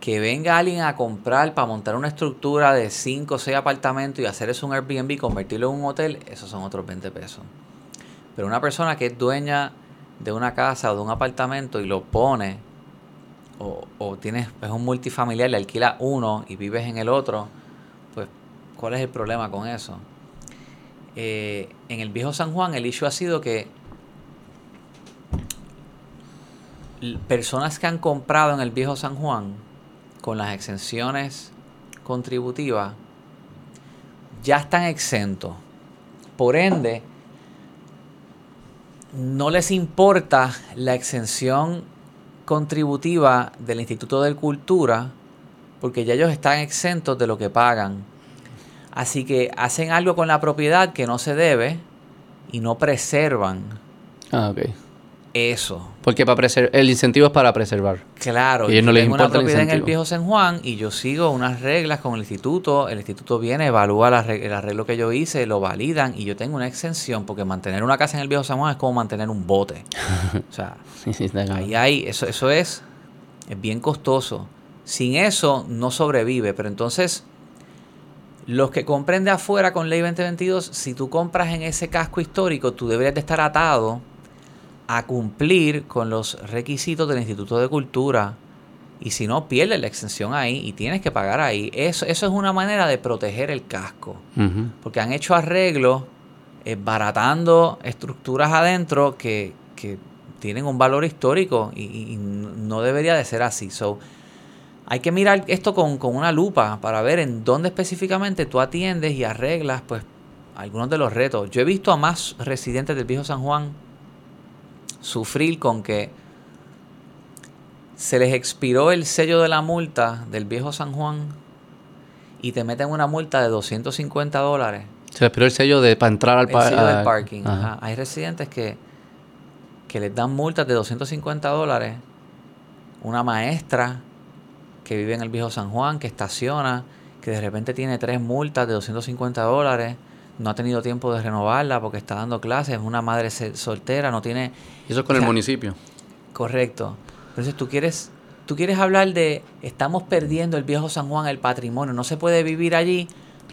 que venga alguien a comprar para montar una estructura de 5 o 6 apartamentos y hacer eso un Airbnb, convertirlo en un hotel, esos son otros 20 pesos. Pero una persona que es dueña de una casa o de un apartamento y lo pone, o, o tienes, es un multifamiliar, le alquila uno y vives en el otro, pues, ¿cuál es el problema con eso? Eh, en el viejo San Juan el issue ha sido que personas que han comprado en el viejo San Juan con las exenciones contributivas ya están exentos. Por ende, no les importa la exención contributiva del Instituto de Cultura porque ya ellos están exentos de lo que pagan. Así que hacen algo con la propiedad que no se debe y no preservan. Ah, ok eso. Porque para el incentivo es para preservar. Claro, y no les importa una propiedad en el viejo San Juan y yo sigo unas reglas con el instituto, el instituto viene, evalúa el arreglo que yo hice, lo validan y yo tengo una exención porque mantener una casa en el viejo San Juan es como mantener un bote. o sea, <laughs> ahí hay, eso, eso es, es bien costoso. Sin eso no sobrevive, pero entonces los que compren de afuera con ley 2022, si tú compras en ese casco histórico, tú deberías de estar atado a cumplir con los requisitos del Instituto de Cultura. Y si no, pierdes la exención ahí y tienes que pagar ahí. Eso, eso es una manera de proteger el casco. Porque han hecho arreglos eh, baratando estructuras adentro que, tienen un valor histórico y, no debería de ser así. So, hay que mirar esto con, con, una lupa para ver en dónde específicamente tú atiendes y arreglas pues algunos de los retos. Yo he visto a más residentes del viejo San Juan sufrir con que se les expiró el sello de la multa del viejo San Juan y te meten una multa de 250 dólares. Se expiró el sello de para entrar al del parking. Hay residentes que, que les dan multas de 250 dólares. Una maestra que vive en el viejo San Juan, que estaciona, que de repente tiene tres multas de 250 dólares no ha tenido tiempo de renovarla porque está dando clases, es una madre soltera, no tiene... eso es con el municipio. Correcto. Entonces tú quieres, tú quieres hablar de estamos perdiendo el viejo San Juan, el patrimonio, no se puede vivir allí.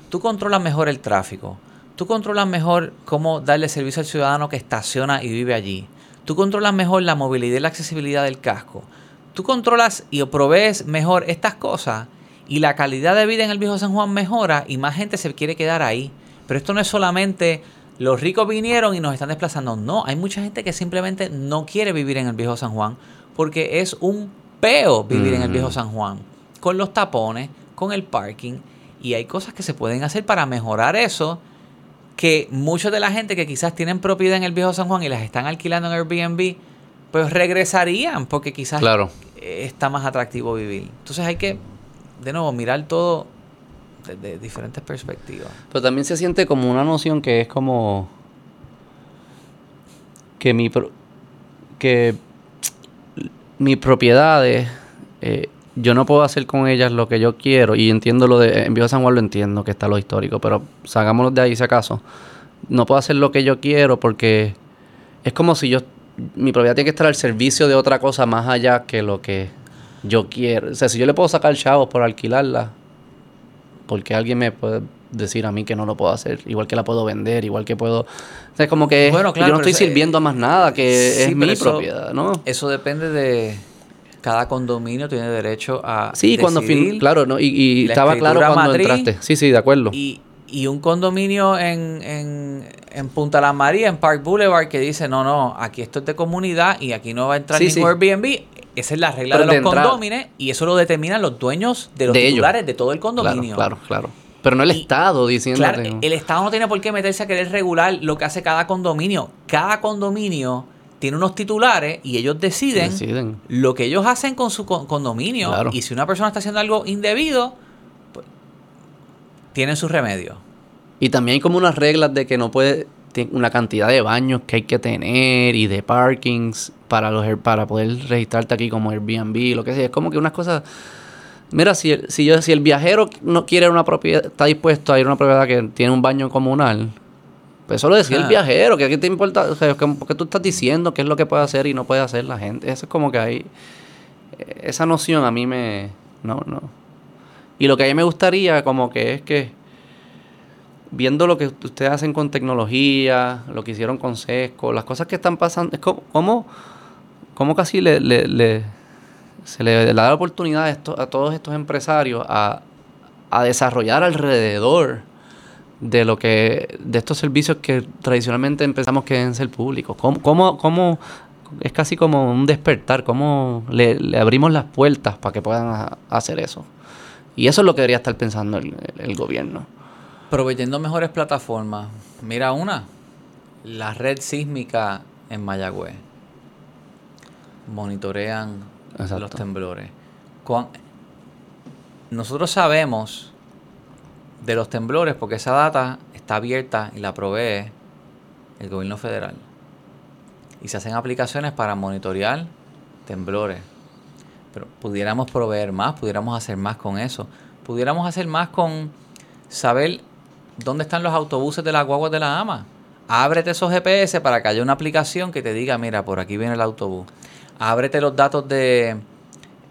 Tú controlas mejor el tráfico. Tú controlas mejor cómo darle servicio al ciudadano que estaciona y vive allí. Tú controlas mejor la movilidad y la accesibilidad del casco. Tú controlas y provees mejor estas cosas y la calidad de vida en el viejo San Juan mejora y más gente se quiere quedar ahí. Pero esto no es solamente los ricos vinieron y nos están desplazando. No, hay mucha gente que simplemente no quiere vivir en el viejo San Juan porque es un peo vivir en el viejo San Juan. Con los tapones, con el parking. Y hay cosas que se pueden hacer para mejorar eso. Que mucha de la gente que quizás tienen propiedad en el viejo San Juan y las están alquilando en Airbnb, pues regresarían porque quizás está más atractivo vivir. Entonces hay que, de nuevo, mirar todo de diferentes perspectivas. Pero también se siente como una noción que es como que mi que mis propiedades eh, yo no puedo hacer con ellas lo que yo quiero. Y entiendo lo de en Viejo San Juan lo entiendo que está lo histórico pero sacámoslo de ahí si acaso. No puedo hacer lo que yo quiero porque es como si yo mi propiedad tiene que estar al servicio de otra cosa más allá que lo que yo quiero. O sea si yo le puedo sacar chavos por alquilarla porque alguien me puede decir a mí que no lo puedo hacer, igual que la puedo vender, igual que puedo... O sea, es como que yo no estoy sirviendo a más nada, que es mi propiedad, ¿no? Eso depende de... Cada condominio tiene derecho a Sí, cuando... Fin, claro, ¿no? Y, estaba claro cuando entraste. Sí, sí, de acuerdo. Y, y un condominio en, en, en Punta Las María, en Park Boulevard, que dice, no, no, aquí esto es de comunidad y aquí no va a entrar Sí, ningún sí. Airbnb. Esa es la regla Pero de los condóminos y eso lo determinan los dueños de los De ellos. titulares de todo el Claro, condominio. claro, claro. Pero no el Y- Estado diciendo Claro, el Estado no tiene por qué meterse a querer regular lo que hace cada condominio. Cada condominio tiene unos titulares y ellos deciden, Deciden. lo que ellos hacen con su con- condominio. Claro. Y si una persona está haciendo algo indebido, pues tienen sus remedios. Y también hay como unas reglas de que no puede una cantidad de baños que hay que tener y de parkings para los para poder registrarte aquí como Airbnb, lo que sea. Es como que unas cosas. Mira, si el, si yo si el viajero no quiere una propiedad, está dispuesto a ir a una propiedad que tiene un baño comunal, pues eso lo decía el Ah. viajero, que qué te importa, o sea, porque tú estás diciendo qué es lo que puede hacer y no puede hacer la gente. Eso es como que hay eh, esa noción a mí me no, no. Y lo que a mí me gustaría como que es que viendo lo que ustedes hacen con tecnología, lo que hicieron con Sesco, las cosas que están pasando, es como, como, como casi le, le- le- se le da la oportunidad a, esto- a todos estos empresarios a, a desarrollar alrededor de lo que de estos servicios que tradicionalmente empezamos que deben ser públicos. ¿Cómo, cómo, cómo- es casi como un despertar? ¿Cómo le, le abrimos las puertas para que puedan a- hacer eso? Y eso es lo que debería estar pensando el- el- el gobierno. Proveyendo mejores plataformas. Mira una, la red sísmica en Mayagüez. Monitorean Exacto. los temblores. Nosotros sabemos de los temblores porque esa data está abierta y la provee el gobierno federal. Y se hacen aplicaciones para monitorear temblores. Pero pudiéramos proveer más, pudiéramos hacer más con eso. Pudiéramos hacer más con saber dónde están los autobuses de las guaguas de la AMA. Ábrete esos GPS para que haya una aplicación que te diga, mira, por aquí viene el autobús. Ábrete los datos de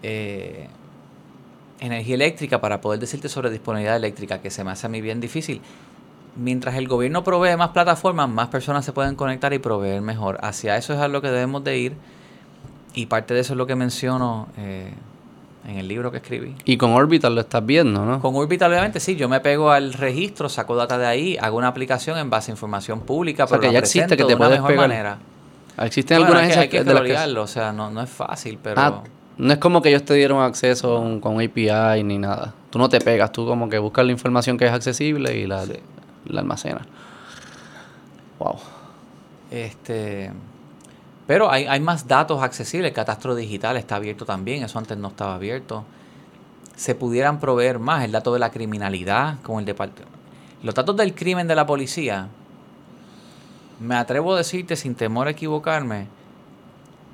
eh, energía eléctrica para poder decirte sobre disponibilidad eléctrica, que se me hace a mí bien difícil. Mientras el gobierno provee más plataformas, más personas se pueden conectar y proveer mejor. Hacia eso es a lo que debemos de ir. Y parte de eso es lo que menciono eh, en el libro que escribí. Y con Orbital lo estás viendo, ¿no? Con Orbital, obviamente, sí, yo me pego al registro, saco data de ahí, hago una aplicación en base a información pública, O sea, pero que la ya existe que te de una puedes mejor pegar. manera. Existen Bueno, algunas hay que, hay que de las que- o sea, no, no es fácil, pero... Ah, no es como que ellos te dieron acceso un- con API ni nada. Tú no te pegas, tú como que buscas la información que es accesible y la, Sí. la almacenas. Wow. Este, pero hay, hay más datos accesibles. El catastro digital está abierto también. Eso antes no estaba abierto. Se pudieran proveer más el dato de la criminalidad con el departamento. Los datos del crimen de la policía, me atrevo a decirte sin temor a equivocarme,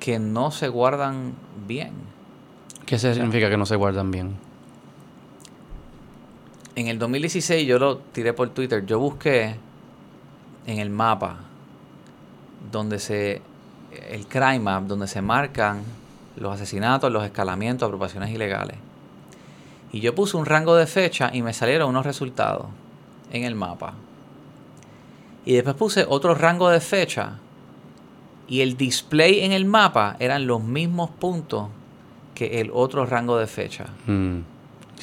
que no se guardan bien. ¿Qué significa que no se guardan bien? En el 2016 yo lo tiré por Twitter. Yo busqué en el mapa donde se el crime map donde se marcan los asesinatos, los escalamientos, apropiaciones ilegales. Y yo puse un rango de fecha y me salieron unos resultados en el mapa. Y después puse otro rango de fecha y el display en el mapa eran los mismos puntos que el otro rango de fecha. Mm.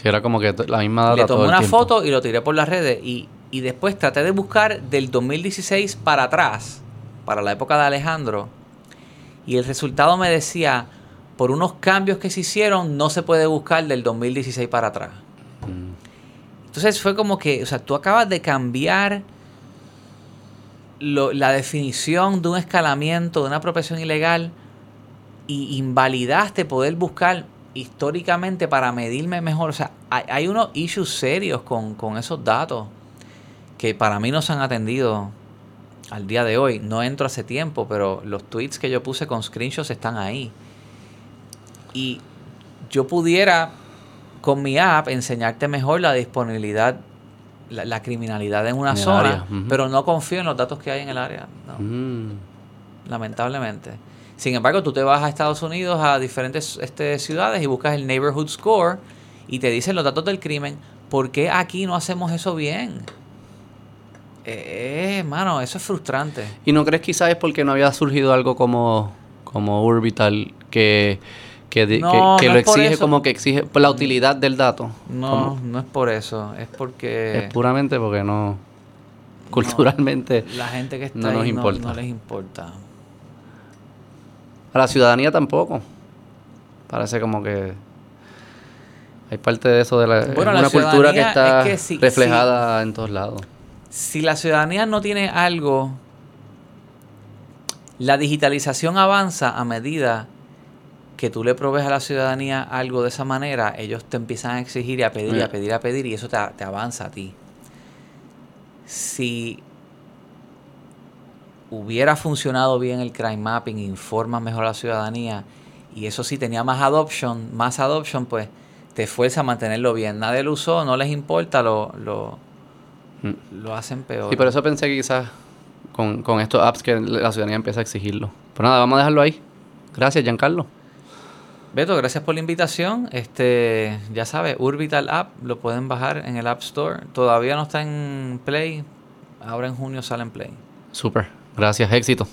Era como que la misma data Le todo tomé el una tiempo. foto y lo tiré por las redes. Y, y después traté de buscar del 2016 para atrás, para la época de Alejandro. Y el resultado me decía, por unos cambios que se hicieron, no se puede buscar del 2016 para atrás. Mm. Entonces fue como que, o sea, tú acabas de cambiar lo- la definición de un escalamiento, de una apropiación ilegal, y invalidaste poder buscar históricamente para medirme mejor. O sea, hay, hay unos issues serios con, con esos datos que para mí no se han atendido al día de hoy. No entro hace tiempo, pero los tweets que yo puse con screenshots están ahí. Y yo pudiera con mi app enseñarte mejor la disponibilidad, la, la criminalidad en una En zona, pero no confío en los datos que hay en el área. no, Mm. Lamentablemente. Sin embargo, tú te vas a Estados Unidos, a diferentes este, ciudades y buscas el Neighborhood Score y te dicen los datos del crimen. ¿Por qué aquí no hacemos eso bien? Eh, mano, eso es frustrante. ¿Y no crees quizás es porque no había surgido algo como, como Orbital que, que, di- No, que, que no lo exige como que exige por la utilidad del dato. No, no es por eso. Es porque Es puramente porque no culturalmente la gente que está no ahí nos no- importa. no les importa. a la ciudadanía tampoco. Parece como que hay parte de eso de la Bueno, es la una cultura que está es que sí- reflejada en todos lados. Si la ciudadanía no tiene algo, la digitalización avanza a medida que tú le provees a la ciudadanía algo de esa manera, ellos te empiezan a exigir y a pedir y a pedir y a pedir y eso te, te avanza a ti. Si hubiera funcionado bien el crime mapping, informa mejor a la ciudadanía y eso sí tenía más adoption, más adoption, pues te fuerza a mantenerlo bien. Nadie lo usó, no les importa, lo, lo, Mm. lo hacen peor. Y por eso pensé que quizás con, con estos apps que la ciudadanía empieza a exigirlo. Pero nada, vamos a dejarlo ahí. Gracias, Giancarlo. Beto, gracias por la invitación. Este, ya sabes, Urbital App lo pueden bajar en el App Store. Todavía no está en Play. Ahora en junio sale en Play. Super. Gracias, éxito.